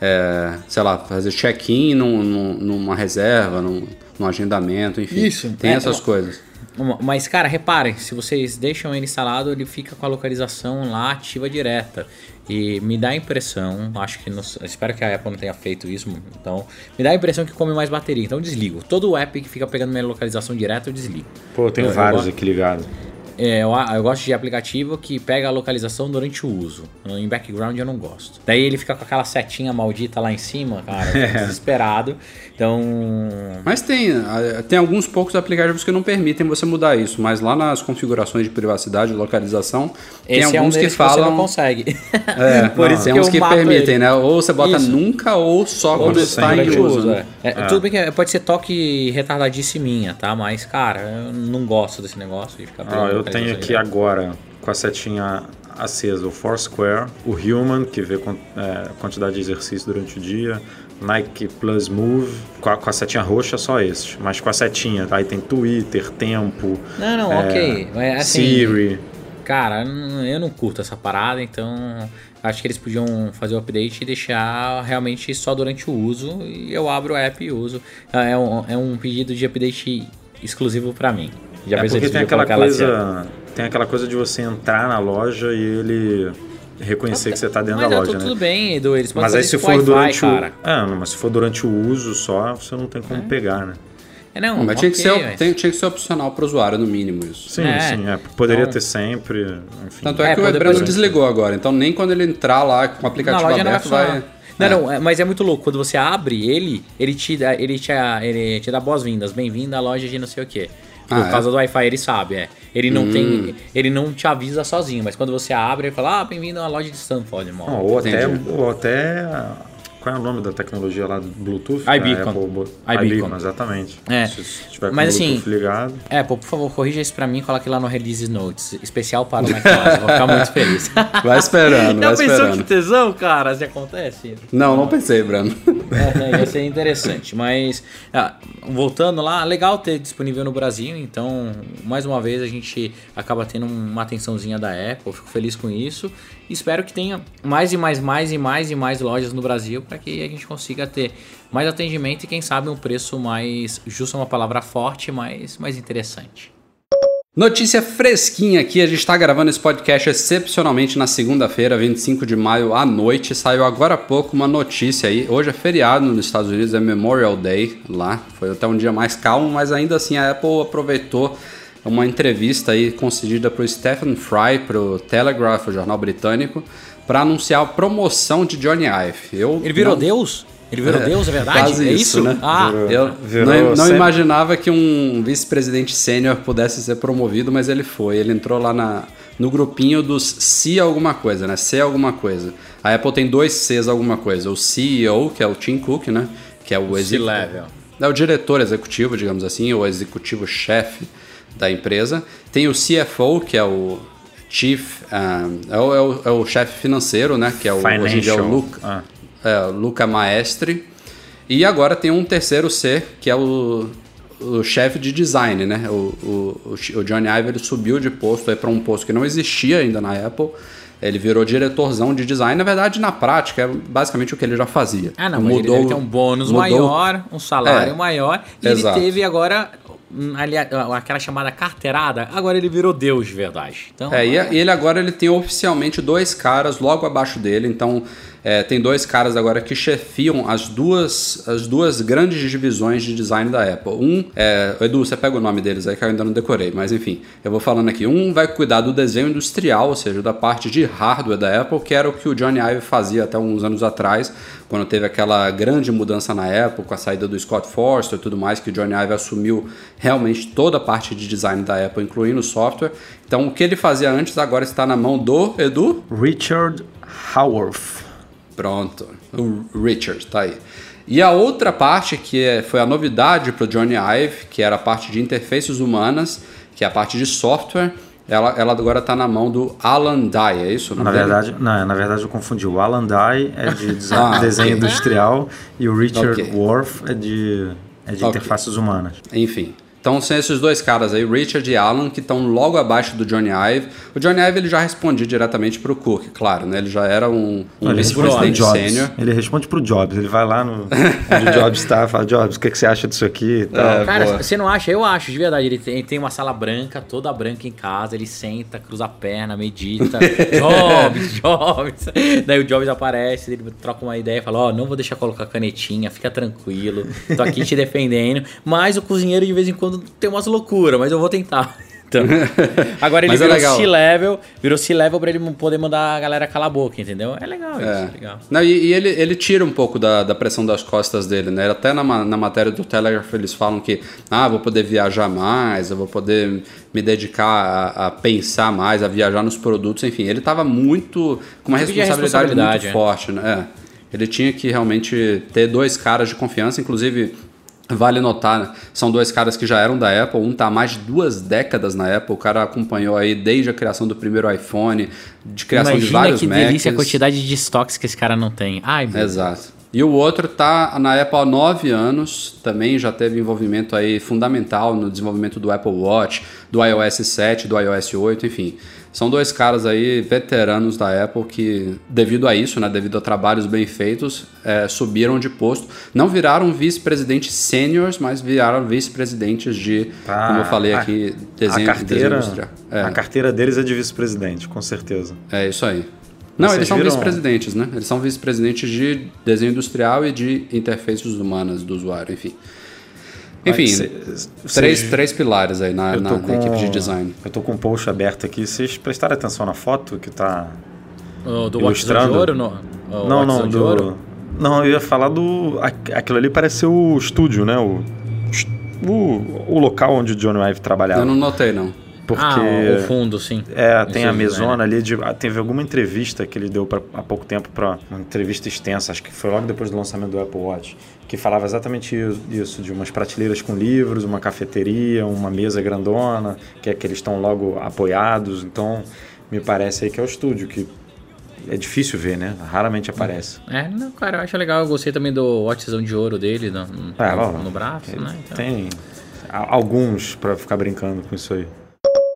é, sei lá, fazer check-in num, num, numa reserva, num, num agendamento, enfim. Isso, Tem é, essas uma- coisas. Uma- Mas, cara, reparem, se vocês deixam ele instalado, ele fica com a localização lá ativa direta. E me dá a impressão, acho que não- espero que a Apple não tenha feito isso, então me dá a impressão que come mais bateria. Então eu desligo. Todo o app que fica pegando minha localização direta, eu desligo. Pô, eu tenho Eu- eu vários gosto- aqui ligados. É, eu, eu gosto de aplicativo que pega a localização durante o uso. Em background eu não gosto. Daí ele fica com aquela setinha maldita lá em cima, cara, fico *laughs* desesperado. Então, Mas tem, ah, tem alguns poucos aplicativos que não permitem você mudar isso, mas lá nas configurações de privacidade e localização, tem esse é um alguns deles que que você não falam. consegue. *laughs* É, *laughs* Por não, isso tem que uns eu que permitem, ele. né? Ou você bota Isso. nunca ou só Ou quando do- está em durante o uso. é. É, Tudo bem que pode ser toque retardadice minha, tá? Mas, cara, eu não gosto desse negócio de ficar pegando eu tenho aqui agora, com a setinha acesa, o Foursquare, o Human, que vê é, quantidade de exercício durante o dia, Nike Plus Move, com a, com a setinha roxa só esses, mas com a setinha, aí tem Twitter, Tempo, Não, não, é, ok. Assim, Siri. Cara, eu não curto essa parada, então acho que eles podiam fazer o update e deixar realmente só durante o uso. E eu abro o app e uso. É um, é um pedido de update exclusivo pra mim. Já É porque tem aquela coisa, tem aquela coisa de você entrar na loja e ele reconhecer que você está dentro Mas da tá loja, tudo, né? tudo bem, Edu. Eles podem Mas aí se isso for durante Wi-Fi, o, cara. é, não, mas se for durante o uso só, você não tem como pegar, né? É, não, Não, mas tinha, que ser, mas- tem- tinha que ser opcional para o usuário, no mínimo, isso. Sim, É. sim, é. Poderia Então- ter sempre, enfim. Tanto é, É, que o depois- desligou agora, então nem quando ele entrar lá com o aplicativo não vai aberto vai. funcionar. Não, É. não, é, mas é muito louco. Quando você abre ele, ele te dá, ele te, ele te dá boas-vindas. Bem-vindo à loja de não sei o quê. Por Ah, é? causa do Wi-Fi, ele sabe, é. Ele não Hum. tem. Ele não te avisa sozinho, mas quando você abre, ele fala, ah, bem-vindo à loja de Stanford, irmão. Ou, até, ou até. Qual é o nome da tecnologia lá do Bluetooth? iBeacon. A Apple iBeacon. exatamente. É. Se tiver com Mas, o assim, Bluetooth ligado. É, pô, por favor, corrija isso pra mim e coloque lá no Release Notes. Especial para o McDonald's. Vou ficar muito feliz. *laughs* Vai esperando, vai Já pensou esperando. que tesão, cara, se acontece? Não, não pensei, Breno. É, ia ser interessante. Mas, ah, voltando lá, legal ter disponível no Brasil. Então, mais uma vez, a gente acaba tendo uma atençãozinha da Apple. Fico feliz com isso. Espero que tenha mais e mais, mais e mais e mais lojas no Brasil para que a gente consiga ter mais atendimento e, quem sabe, um preço mais justo é uma palavra forte, mas mais interessante. Notícia fresquinha aqui, a gente está gravando esse podcast excepcionalmente na segunda-feira, 25 de maio à noite. Saiu agora há pouco uma notícia aí. Hoje é feriado nos Estados Unidos, é Memorial Day lá. Foi até um dia mais calmo, mas ainda assim a Apple aproveitou uma entrevista aí concedida para o Stephen Fry, para o Telegraph, o jornal britânico, para anunciar a promoção de Johnny Ive. Eu Ele virou não- Deus? Ele virou É, Deus, é verdade? quase é isso, isso? né? Ah, Virou. Eu Virou não, não imaginava que um vice-presidente sênior pudesse ser promovido, mas ele foi. Ele entrou lá na, no grupinho dos C alguma coisa, né? C alguma coisa. A Apple tem dois Cs alguma coisa. O CEO, que é o Tim Cook, né? Que é o executivo. C-level. É o diretor executivo, digamos assim, ou executivo-chefe da empresa. Tem o CFO, que é o Chief, ah, é o, é o- é o chefe financeiro, né? Que é o, hoje em dia é o. Luca, Ah. é, Luca Maestri. E agora tem um terceiro C, que é o, o chefe de design, né? O, o, o Johnny Ive subiu de posto para um posto que não existia ainda na Apple. Ele virou diretorzão de design. Na verdade, na prática, é basicamente o que ele já fazia. Ah, não, mas ele ter um bônus mudou- maior, um salário É, maior. E exato. ele teve agora ali, aquela chamada carteirada. Agora ele virou Deus de verdade. Então, É, e, e ele agora ele tem oficialmente dois caras logo abaixo dele, então é, tem dois caras agora que chefiam as duas, as duas grandes divisões de design da Apple. Um, é, Edu, você pega o nome deles aí que eu ainda não decorei, mas enfim, eu vou falando aqui. Um vai cuidar do desenho industrial, ou seja, da parte de hardware da Apple, que era o que o Johnny Ive fazia até uns anos atrás, quando teve aquela grande mudança na Apple, com a saída do Scott Forster e tudo mais, que o Johnny Ive assumiu realmente toda a parte de design da Apple, incluindo o software. Então, o que ele fazia antes agora está na mão do Edu? Richard Howarth. Pronto, o Richard, tá aí. E a outra parte que é, foi a novidade para o Johnny Ive, que era a parte de interfaces humanas, que é a parte de software, ela, ela agora está na mão do Alan Dye, é isso? Na verdade, não, na verdade eu confundi. O Alan Dye é de *laughs* design, ah, desenho okay. industrial e o Richard okay. Worth é de, é de okay. interfaces humanas. Enfim. Então são esses dois caras aí, Richard e Alan, que estão logo abaixo do Johnny Ive. O Johnny Ive ele já respondia diretamente para o Cook, claro, né? Ele já era um, um vice-presidente sênior. Ele responde para o Jobs, ele vai lá no onde o Jobs está, fala Jobs, o que, que você acha disso aqui? É, cara, boa. você não acha? Eu acho, de verdade. Ele tem, ele tem, uma sala branca, toda branca em casa, ele senta, cruza a perna, medita. *laughs* Jobs, Jobs. Daí o Jobs aparece, ele troca uma ideia e fala: Ó, oh, não vou deixar colocar canetinha, fica tranquilo, tô aqui te defendendo. Mas o cozinheiro de vez em quando tem umas loucuras, mas eu vou tentar. *laughs* Então, *laughs* agora ele é virou é C-level, virou C-level pra ele poder mandar a galera calar a boca, entendeu? É legal isso, é. legal. Não, e, e, ele, ele tira um pouco da, da pressão das costas dele, né? Até na, na matéria do Telegraph eles falam que, ah, vou poder viajar mais, eu vou poder me dedicar a, a pensar mais, a viajar nos produtos, enfim. Ele estava muito, com uma responsabilidade, responsabilidade, muito é. forte, né? É. Ele tinha que realmente ter dois caras de confiança, inclusive Vale notar, são dois caras que já eram da Apple, um está há mais de duas décadas na Apple, o cara acompanhou aí desde a criação do primeiro iPhone, de criação Imagina de vários que Macs. delícia a quantidade de estoques que esse cara não tem. Ai, meu Exato. E o outro está na Apple há nove anos, também já teve envolvimento aí fundamental no desenvolvimento do Apple Watch, do iOS 7, do iOS 8, enfim. São dois caras aí, veteranos da Apple, que, devido a isso, né, devido a trabalhos bem feitos, é, subiram de posto. Não viraram vice-presidentes sêniores, mas viraram vice-presidentes de, ah, como eu falei a, aqui, desenho, a carteira, desenho industrial. É. A carteira deles é de vice-presidente, com certeza. É isso aí. Não, Vocês eles são viram... vice-presidentes, né? Eles são vice-presidentes de desenho industrial e de interfaces humanas do usuário, enfim. Enfim, cê, três, três pilares aí na, na, com, na, equipe de design. Eu tô com um post aberto aqui. Vocês prestaram atenção na foto que tá do ilustrando? De ouro, no, não, não, do, ouro? não, eu ia falar do aquilo ali parece ser o estúdio, né? O, o, o local onde o John Ive trabalhava. Eu não notei não. Porque ah, o fundo, sim. É, tem a mesona ali de teve alguma entrevista que ele deu pra, há pouco tempo para uma entrevista extensa, acho que foi logo depois do lançamento do Apple Watch que falava exatamente isso, de umas prateleiras com livros, uma cafeteria, uma mesa grandona, que é que eles estão logo apoiados. Então, me parece aí que é o estúdio, que é difícil ver, né? Raramente aparece. É, não, cara, eu acho legal. Eu gostei também do watchzão de ouro dele no, no, é, ó, no braço, né? Então... Tem alguns para ficar brincando com isso aí.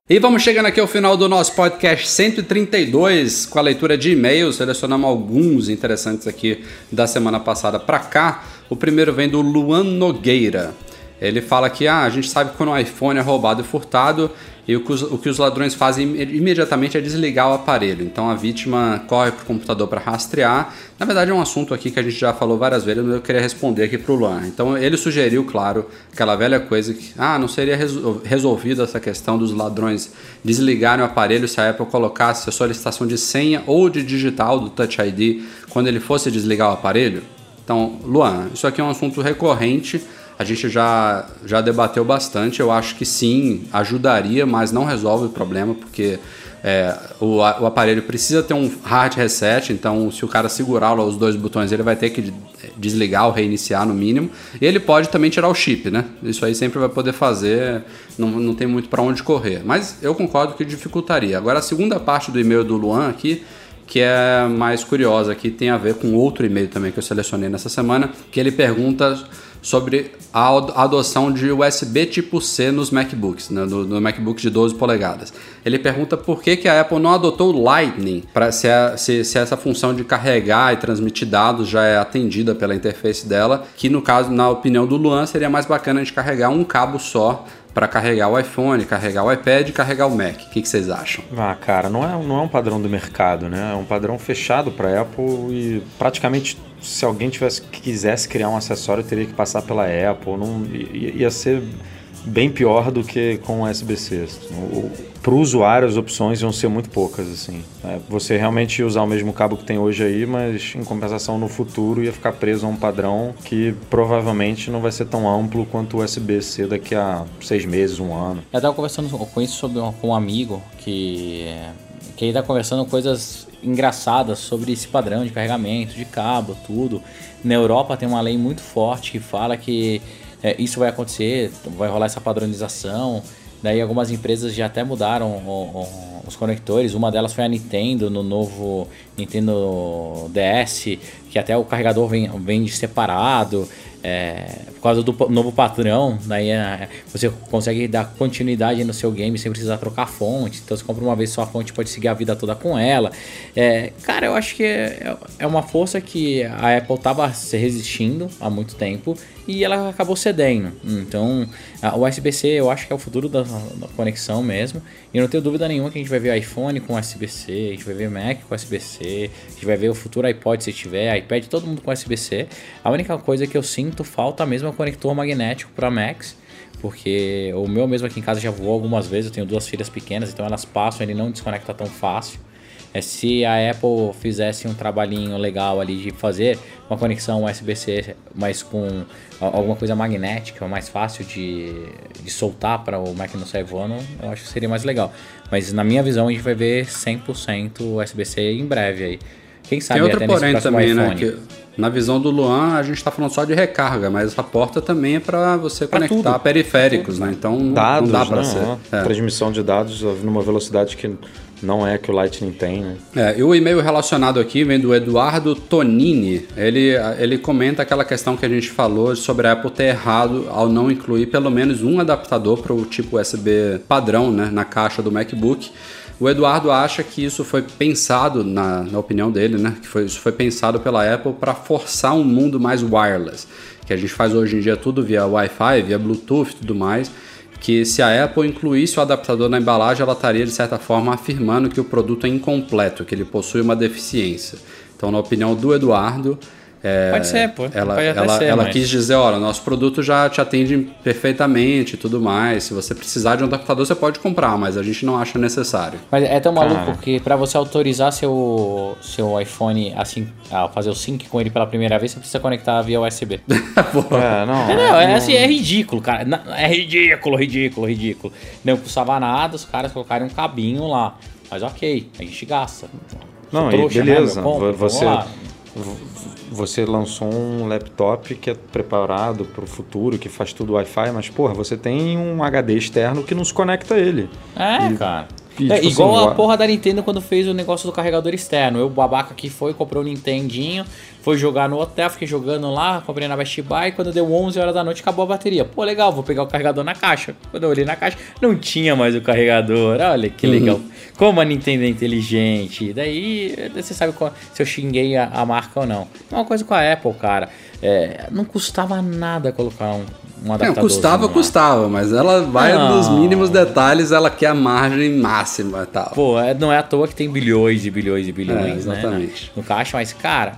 E vamos chegando aqui ao final do nosso podcast 132 com a leitura de e-mails. Selecionamos alguns interessantes aqui da semana passada para cá. O primeiro vem do Luan Nogueira. Ele fala que ah, a gente sabe quando o iPhone é roubado e furtado e o que, os, o que os ladrões fazem imediatamente é desligar o aparelho. Então a vítima corre para o computador para rastrear. Na verdade é um assunto aqui que a gente já falou várias vezes, mas eu queria responder aqui para o Luan. Então ele sugeriu, claro, aquela velha coisa que ah, não seria resolvida essa questão dos ladrões desligarem o aparelho se a Apple colocasse a solicitação de senha ou de digital do Touch ID quando ele fosse desligar o aparelho? Então, Luan, isso aqui é um assunto recorrente a gente já, já debateu bastante. Eu acho que sim, ajudaria, mas não resolve o problema, porque é, o, o, aparelho precisa ter um hard reset, então se o cara segurar os dois botões, ele vai ter que desligar ou reiniciar no mínimo. E ele pode também tirar o chip, né? Isso aí sempre vai poder fazer, não, não tem muito para onde correr. Mas eu concordo que dificultaria. Agora, a segunda parte do e-mail do Luan aqui que é mais curiosa, que tem a ver com outro e-mail também que eu selecionei nessa semana, que ele pergunta sobre a adoção de USB tipo C nos MacBooks, né, no, no, MacBook de 12 polegadas. Ele pergunta por que, que a Apple não adotou o Lightning, para se, se, se, essa função de carregar e transmitir dados já é atendida pela interface dela, que no caso, na opinião do Luan, seria mais bacana gente carregar um cabo só para carregar o iPhone, carregar o iPad carregar o Mac. O que, que, vocês acham? Ah, cara, não é, não é um padrão do mercado, né? É um padrão fechado para Apple e praticamente se alguém tivesse quisesse criar um acessório teria que passar pela Apple. Não ia ser bem pior do que com o USB-C. Para o usuário, as opções vão ser muito poucas. assim. É, você realmente usar o mesmo cabo que tem hoje aí, mas em compensação no futuro ia ficar preso a um padrão que provavelmente não vai ser tão amplo quanto o USB-C daqui a seis meses, um ano. Eu estava conversando com isso sobre um, com um amigo que que ele está conversando coisas engraçadas sobre esse padrão de carregamento, de cabo, tudo. Na Europa tem uma lei muito forte que fala que é, isso vai acontecer, vai rolar essa padronização. Daí algumas empresas já até mudaram o, o, os conectores. Uma delas foi a Nintendo no novo Nintendo DS, que até o carregador vem, vem separado. É, causa do novo patrão, daí é, você consegue dar continuidade no seu game sem precisar trocar fonte. Então você compra uma vez só a fonte pode seguir a vida toda com ela. É, cara, eu acho que é, é uma força que a Apple estava se resistindo há muito tempo e ela acabou cedendo. Então, o USB-C eu acho que é o futuro da, da, conexão mesmo. E eu não tenho dúvida nenhuma que a gente vai ver iPhone com USB-C, a gente vai ver Mac com USB-C, a gente vai ver o futuro iPod se tiver, iPad, todo mundo com USB-C. A única coisa que eu sinto falta mesmo é conector magnético para Macs. Porque o meu mesmo aqui em casa já voou algumas vezes, eu tenho duas filhas pequenas, então elas passam, ele não desconecta tão fácil. É se a Apple fizesse um trabalhinho legal ali de fazer uma conexão USB-C, mas com alguma coisa magnética, mais fácil de, de soltar para o Mac não sair voando, eu acho que seria mais legal. Mas na minha visão a gente vai ver 100% USB-C em breve aí. Quem sabe Tem outro porém também, né? Que na visão do Luan, a gente está falando só de recarga, mas essa porta também é para você pra conectar tudo. periféricos, né? Então dados, não dá para ser. É. Transmissão de dados numa velocidade que não é que o Lightning tem, né? É, e o e-mail relacionado aqui vem do Eduardo Tonini. Ele, ele comenta aquela questão que a gente falou sobre a Apple ter errado ao não incluir pelo menos um adaptador para o tipo USB padrão né, na caixa do MacBook. O Eduardo acha que isso foi pensado, na, na opinião dele, né? Que foi, isso foi pensado pela Apple para forçar um mundo mais wireless. Que a gente faz hoje em dia tudo via Wi-Fi, via Bluetooth e tudo mais que se a Apple incluísse o adaptador na embalagem, ela estaria de certa forma afirmando que o produto é incompleto, que ele possui uma deficiência. Então, na opinião do Eduardo, é, pode ser, pô. Ela, pode ela, ser, ela mas... quis dizer, olha, nosso produto já te atende perfeitamente e tudo mais. Se você precisar de um adaptador, você pode comprar, mas a gente não acha necessário. Mas é tão maluco ah. que para você autorizar seu, seu iPhone assim, a fazer o sync com ele pela primeira vez, você precisa conectar via USB. *laughs* é, não, é, não, é, assim, é ridículo, cara. É ridículo, ridículo, ridículo. Não custava nada, os caras colocarem um cabinho lá. Mas ok, a gente gasta. Não, trouxa, né, beleza. Né, você, você lançou um laptop que é preparado para o futuro, que faz tudo Wi-Fi, mas, porra, você tem um HD externo que não se conecta a ele. É, e, cara. E, é, tipo igual assim, a porra da Nintendo quando fez o negócio do carregador externo. Eu, babaca que foi, comprou um Nintendinho, foi jogar no hotel, fiquei jogando lá, comprei na Best Buy. Quando deu 11 horas da noite, acabou a bateria. Pô, legal, vou pegar o carregador na caixa. Quando eu olhei na caixa, não tinha mais o carregador. Olha que legal. Uhum. Como a Nintendo é inteligente. Daí, você sabe qual, se eu xinguei a, a marca ou não. Uma coisa com a Apple, cara. É, não custava nada colocar um, um adaptador. Não, custava, custava, mas ela vai não. nos mínimos detalhes, ela quer a margem máxima e tal. Pô, é, não é à toa que tem bilhões e bilhões e bilhões, é, exatamente. né? No caixa, mas, cara,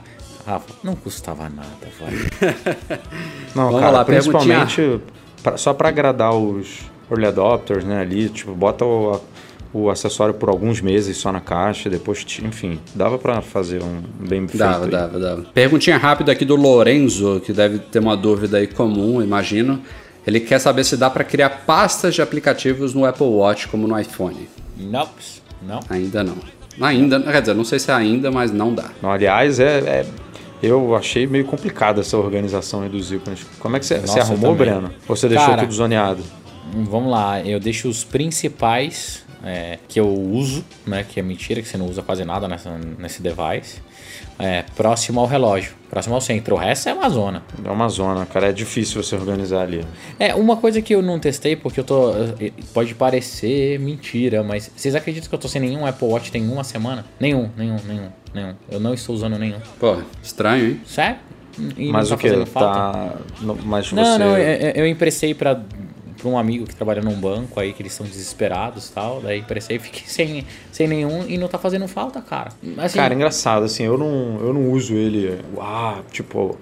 Rafa, não custava nada, vai. *laughs* não, Vamos cara, lá, principalmente pra, só para agradar os early adopters, né, ali, tipo, bota o o acessório por alguns meses só na caixa, depois, enfim, dava para fazer um bem feito. Dava, dava, dava. Perguntinha rápida aqui do Lorenzo, que deve ter uma dúvida aí comum, imagino. Ele quer saber se dá para criar pastas de aplicativos no Apple Watch como no iPhone. Nope, não. Ainda não. Ainda, quer dizer, não sei se é ainda, mas não dá. aliás, é, é eu achei meio complicada essa organização aí dos ícones. Como é que você, Nossa, você arrumou, Breno? Ou você deixou Cara, tudo zoneado? Vamos lá, eu deixo os principais é, que eu uso, né? Que é mentira, que você não usa quase nada nessa, nesse device. é, próximo ao relógio, próximo ao centro. O resto é uma zona. É uma zona, cara. É difícil você organizar ali. É, uma coisa que eu não testei, porque eu tô. eh, Pode parecer mentira, mas vocês acreditam que eu tô sem nenhum Apple Watch tem uma semana? Nenhum, nenhum, nenhum, nenhum. Eu não estou usando nenhum. Pô, estranho, hein? Sério? E mas não o tá que? Tá. Mas Não, você. não, eu, eu emprestei pra, pra um amigo que trabalha num banco aí, que eles estão desesperados e tal. Daí emprestei, fiquei sem, sem nenhum e não tá fazendo falta, cara. Assim, Cara, engraçado, assim, eu não, eu não uso ele. Uau, tipo,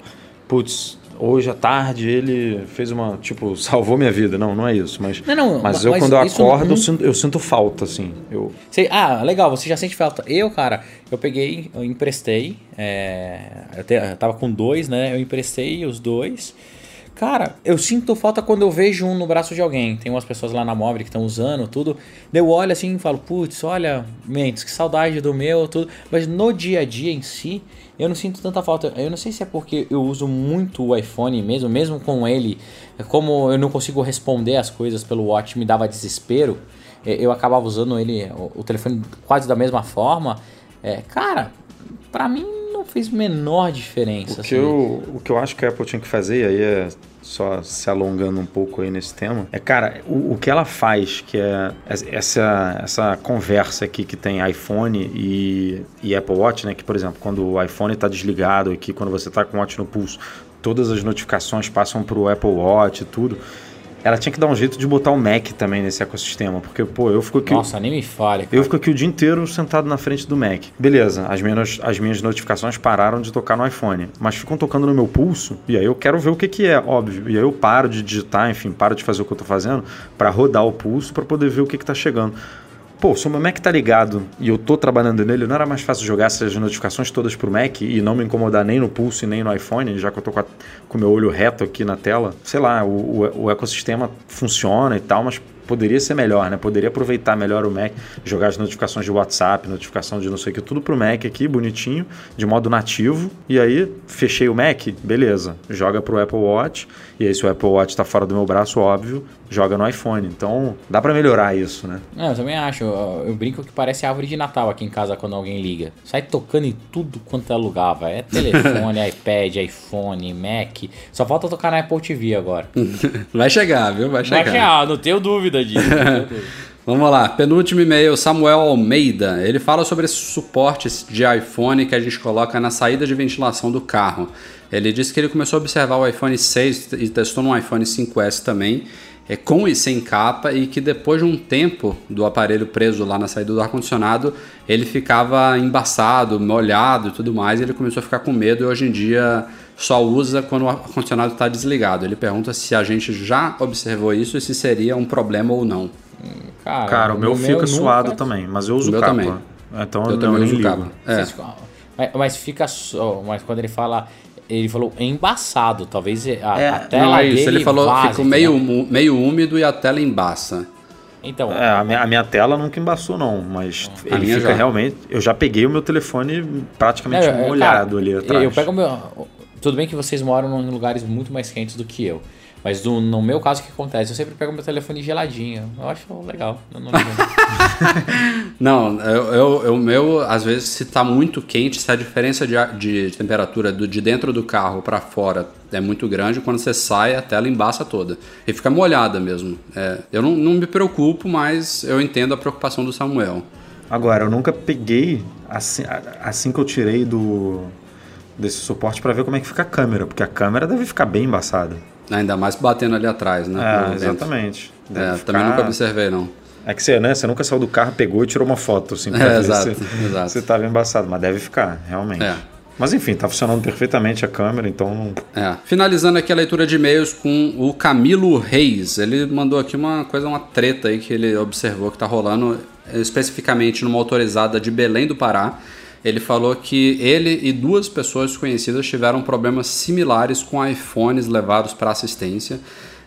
putz, hoje à tarde ele fez uma. Tipo, *laughs* salvou minha vida. Não, não é isso. Mas, Não, não, mas mas eu, quando eu acordo, não- eu, sinto, eu sinto falta, assim. Eu, Você- ah, legal, você já sente falta. Eu, cara, eu peguei, eu emprestei. é, eu, te- eu tava com dois, né? Eu emprestei os dois. Cara, eu sinto falta quando eu vejo um no braço de alguém. Tem umas pessoas lá na móvel que estão usando tudo. Eu olho assim e falo, putz, olha, Mendes, que saudade do meu, tudo. Mas no dia a dia em si, eu não sinto tanta falta. Eu não sei se é porque eu uso muito o iPhone mesmo, mesmo com ele, como eu não consigo responder as coisas pelo Watch, me dava desespero. É, Eu acabava usando ele, o, o telefone quase da mesma forma. É, cara, pra mim não fez menor diferença. o, que assim. eu, o que eu acho que a Apple tinha que fazer, e aí é só se alongando um pouco aí nesse tema, é, cara, o, o que ela faz, que é essa, essa conversa aqui que tem iPhone e, e Apple Watch, né? Que, por exemplo, quando o iPhone está desligado aqui, quando você está com o Watch no pulso, todas as notificações passam para o Apple Watch e tudo. Ela tinha que dar um jeito de botar o Mac também nesse ecossistema, porque, pô, eu fico aqui. Nossa, nem me fale. cara. Eu fico aqui o dia inteiro sentado na frente do Mac. Beleza, as minhas, as minhas notificações pararam de tocar no iPhone, mas ficam tocando no meu pulso, e aí eu quero ver o que, que é, óbvio. E aí eu paro de digitar, enfim, paro de fazer o que eu tô fazendo para rodar o pulso para poder ver o que, que tá chegando. Pô, se o meu Mac tá ligado e eu tô trabalhando nele, não era mais fácil jogar essas notificações todas pro Mac e não me incomodar nem no pulso e nem no iPhone, já que eu tô com, o meu olho reto aqui na tela? Sei lá, o, o, o ecossistema funciona e tal, mas poderia ser melhor, né? Poderia aproveitar melhor o Mac, jogar as notificações de WhatsApp, notificação de não sei o que, tudo pro Mac aqui, bonitinho, de modo nativo. E aí, fechei o Mac, beleza. Joga pro Apple Watch. E aí, se o Apple Watch tá fora do meu braço, óbvio, joga no iPhone. Então, dá para melhorar isso, né? Não, eu também acho. Eu, eu brinco que parece árvore de Natal aqui em casa quando alguém liga. Sai tocando em tudo quanto é lugar, velho. É telefone, *laughs* iPad, iPhone, Mac. Só falta tocar na Apple TV agora. *laughs* Vai chegar, viu? Vai chegar. Mas, ah, não tenho dúvida disso. dúvida. *laughs* Vamos lá, penúltimo e-mail, Samuel Almeida. Ele fala sobre esse suporte de iPhone que a gente coloca na saída de ventilação do carro. Ele disse que ele começou a observar o iPhone 6 e testou no iPhone 5S também, é, com e sem capa, e que depois de um tempo do aparelho preso lá na saída do ar-condicionado, ele ficava embaçado, molhado e tudo mais, e ele começou a ficar com medo e hoje em dia só usa quando o ar-condicionado está desligado. Ele pergunta se a gente já observou isso e se seria um problema ou não. Cara, Cara, o meu fica nunca- suado também, mas eu uso O meu capa. também. Então Eu eu, também nem uso ligo. capa. É. Mas, mas fica só. Mas quando ele fala. Ele falou embaçado. Talvez a, É, a tela não é isso, dele ele falou vaze, ficou meio, mu- meio úmido e a tela embaça. Então, É, a minha, a minha tela nunca embaçou, não, mas A ele fica já. realmente. Eu já peguei o meu telefone praticamente É, é, molhado cara, ali atrás. Eu pego o meu. Tudo bem que vocês moram em lugares muito mais quentes do que eu. Mas do- no meu caso, o que acontece? Eu sempre pego meu telefone geladinho. Eu acho legal. Eu não. *laughs* Não, eu, eu, o meu, às vezes, se tá muito quente, se a diferença de, de temperatura do, de dentro do carro para fora é muito grande, quando você sai, a tela embaça toda. E fica molhada mesmo. É, eu não, não me preocupo, mas eu entendo a preocupação do Samuel. Agora, eu nunca peguei assim, assim que eu tirei do desse suporte pra ver como é que fica a câmera, porque a câmera deve ficar bem embaçada. Ainda mais batendo ali atrás, né? É, exatamente. É, ficar- Também nunca observei, não. É que você, né, você nunca saiu do carro, pegou e tirou uma foto, assim, pra É, ver exato, se exato. *laughs* tava embaçado, mas deve ficar, realmente. É. Mas enfim, tá funcionando perfeitamente a câmera, então não- É. Finalizando aqui a leitura de e-mails com o Camilo Reis. Ele mandou aqui uma coisa, uma treta aí que ele observou que tá rolando especificamente numa autorizada de Belém do Pará. Ele falou que ele e duas pessoas conhecidas tiveram problemas similares com iPhones levados para assistência.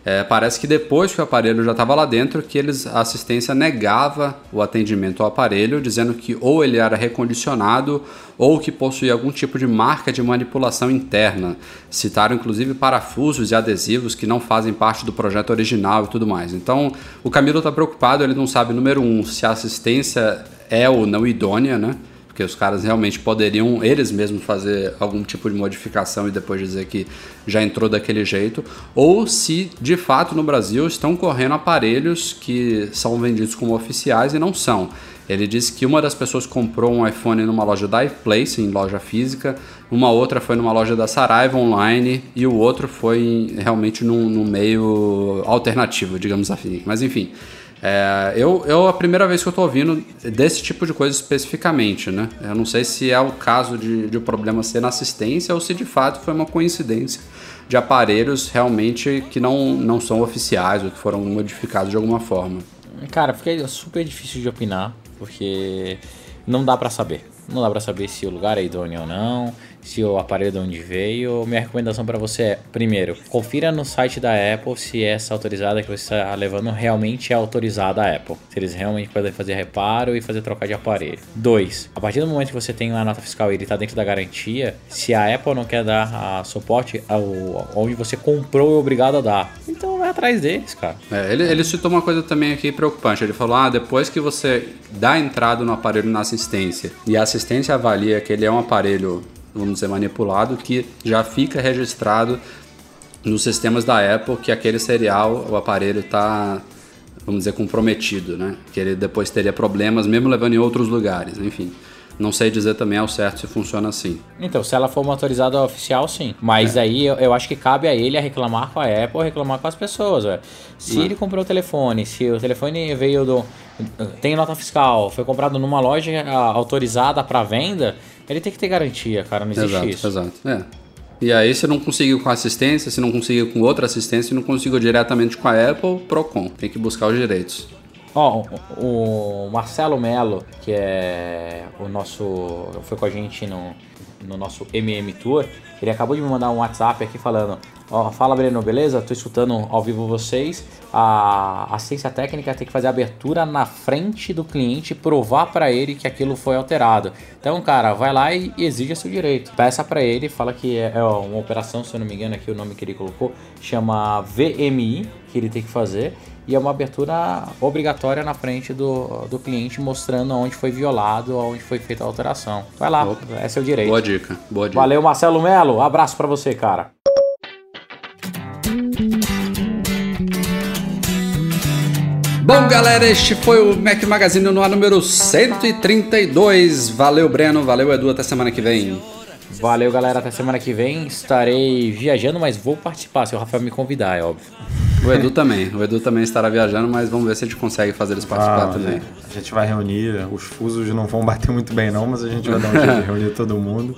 É, parece que depois que o aparelho já estava lá dentro, que eles, a assistência negava o atendimento ao aparelho, dizendo que ou ele era recondicionado ou que possuía algum tipo de marca de manipulação interna. Citaram inclusive parafusos e adesivos que não fazem parte do projeto original e tudo mais. Então o Camilo está preocupado, ele não sabe, número um, se a assistência é ou não idônea, né? Porque os caras realmente poderiam eles mesmos fazer algum tipo de modificação e depois dizer que já entrou daquele jeito, ou se de fato no Brasil estão correndo aparelhos que são vendidos como oficiais e não são. Ele disse que uma das pessoas comprou um iPhone numa loja da iPlace, em loja física, uma outra foi numa loja da Saraiva online e o outro foi realmente num, num meio alternativo, digamos assim. Mas enfim, é, eu, eu a primeira vez que eu estou ouvindo desse tipo de coisa especificamente, né? Eu não sei se é o caso de, de o problema ser na assistência ou se de fato foi uma coincidência de aparelhos realmente que não, não são oficiais ou que foram modificados de alguma forma. Cara, fica super difícil de opinar, porque não dá para saber. Não dá para saber se o lugar é idôneo ou não, se o aparelho de onde veio. Minha recomendação para você é, primeiro, confira no site da Apple se essa autorizada que você está levando realmente é autorizada a Apple. Se eles realmente podem fazer reparo e fazer troca de aparelho. Dois, a partir do momento que você tem uma nota fiscal e ele está dentro da garantia, se a Apple não quer dar a suporte ao, onde você comprou é obrigado a dar. Então vai atrás deles, cara. É, ele, ele citou uma coisa também aqui preocupante. Ele falou: ah, depois que você dá entrada no aparelho na assistência e a assistência avalia que ele é um aparelho vamos dizer, manipulado, que já fica registrado nos sistemas da Apple que aquele serial, o aparelho está, vamos dizer, comprometido, né? Que ele depois teria problemas, mesmo levando em outros lugares, enfim. Não sei dizer também ao certo se funciona assim. Então, se ela for uma autorizada oficial, sim. Mas é. aí eu, eu, acho que cabe a ele a reclamar com a Apple reclamar com as pessoas. Véio. Se ele comprou o telefone, se o telefone veio do. tem nota fiscal, foi comprado numa loja autorizada para venda, ele tem que ter garantia, cara, não existe exato, isso. Exato, é. E aí, se não conseguiu com assistência, se não conseguiu com outra assistência, se não conseguiu diretamente com a Apple, Procon. Tem que buscar os direitos. Ó, oh, o Marcelo Melo, que é o nosso. foi com a gente no, no nosso MM Tour, ele acabou de me mandar um WhatsApp aqui falando: Ó, fala Breno, beleza? Tô escutando ao vivo vocês. A assistência técnica tem que fazer a abertura na frente do cliente, provar para ele que aquilo foi alterado. Então, cara, vai lá e exija seu direito. Peça para ele, fala que é, é uma operação, se eu não me engano, aqui o nome que ele colocou, chama VMI, que ele tem que fazer. E é uma abertura obrigatória na frente do, do cliente, mostrando onde foi violado, onde foi feita a alteração. Vai lá, Opa. é seu direito. Boa dica, boa dica. Valeu, Marcelo Melo. Abraço para você, cara. Bom, galera, este foi o Mac Magazine no ar número 132. Valeu, Breno. Valeu, Edu. Até semana que vem. Valeu, galera. Até semana que vem. Estarei viajando, mas vou participar se o Rafael me convidar, é óbvio. O Edu também. O Edu também estará viajando, mas vamos ver se a gente consegue fazer eles participar ah, também. A gente vai reunir, os fusos não vão bater muito bem não, mas a gente vai dar um jeito de *laughs* reunir todo mundo.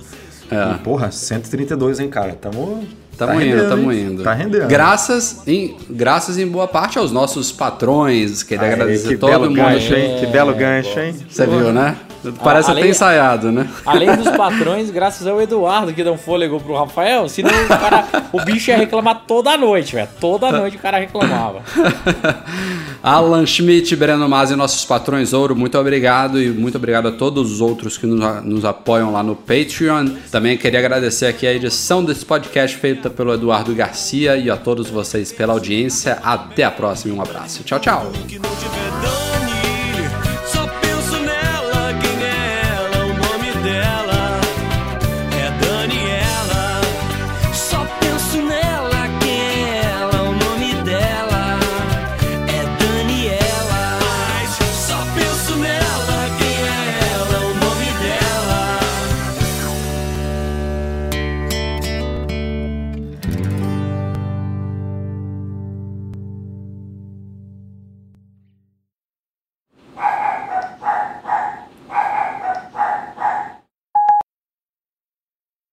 É. E, porra, 132, hein, cara? Tamo Tamo tá indo, tamo indo. Tá rendendo. Graças em, graças em boa parte aos nossos patrões. Queria Aê, agradecer que todo belo mundo. Gancho, hein? Que belo gancho, hein? Você viu, né? Parece além, até ensaiado, né? Além dos patrões, graças ao Eduardo que deu um fôlego pro Rafael, senão o, cara, o bicho ia reclamar toda noite, velho. Toda noite o cara reclamava. *laughs* Alan Schmidt, Breno Masi, nossos patrões ouro, muito obrigado e muito obrigado a todos os outros que nos, nos apoiam lá no Patreon. Também queria agradecer aqui a edição desse podcast feita pelo Eduardo Garcia e a todos vocês pela audiência. Até a próxima e um abraço. Tchau, tchau.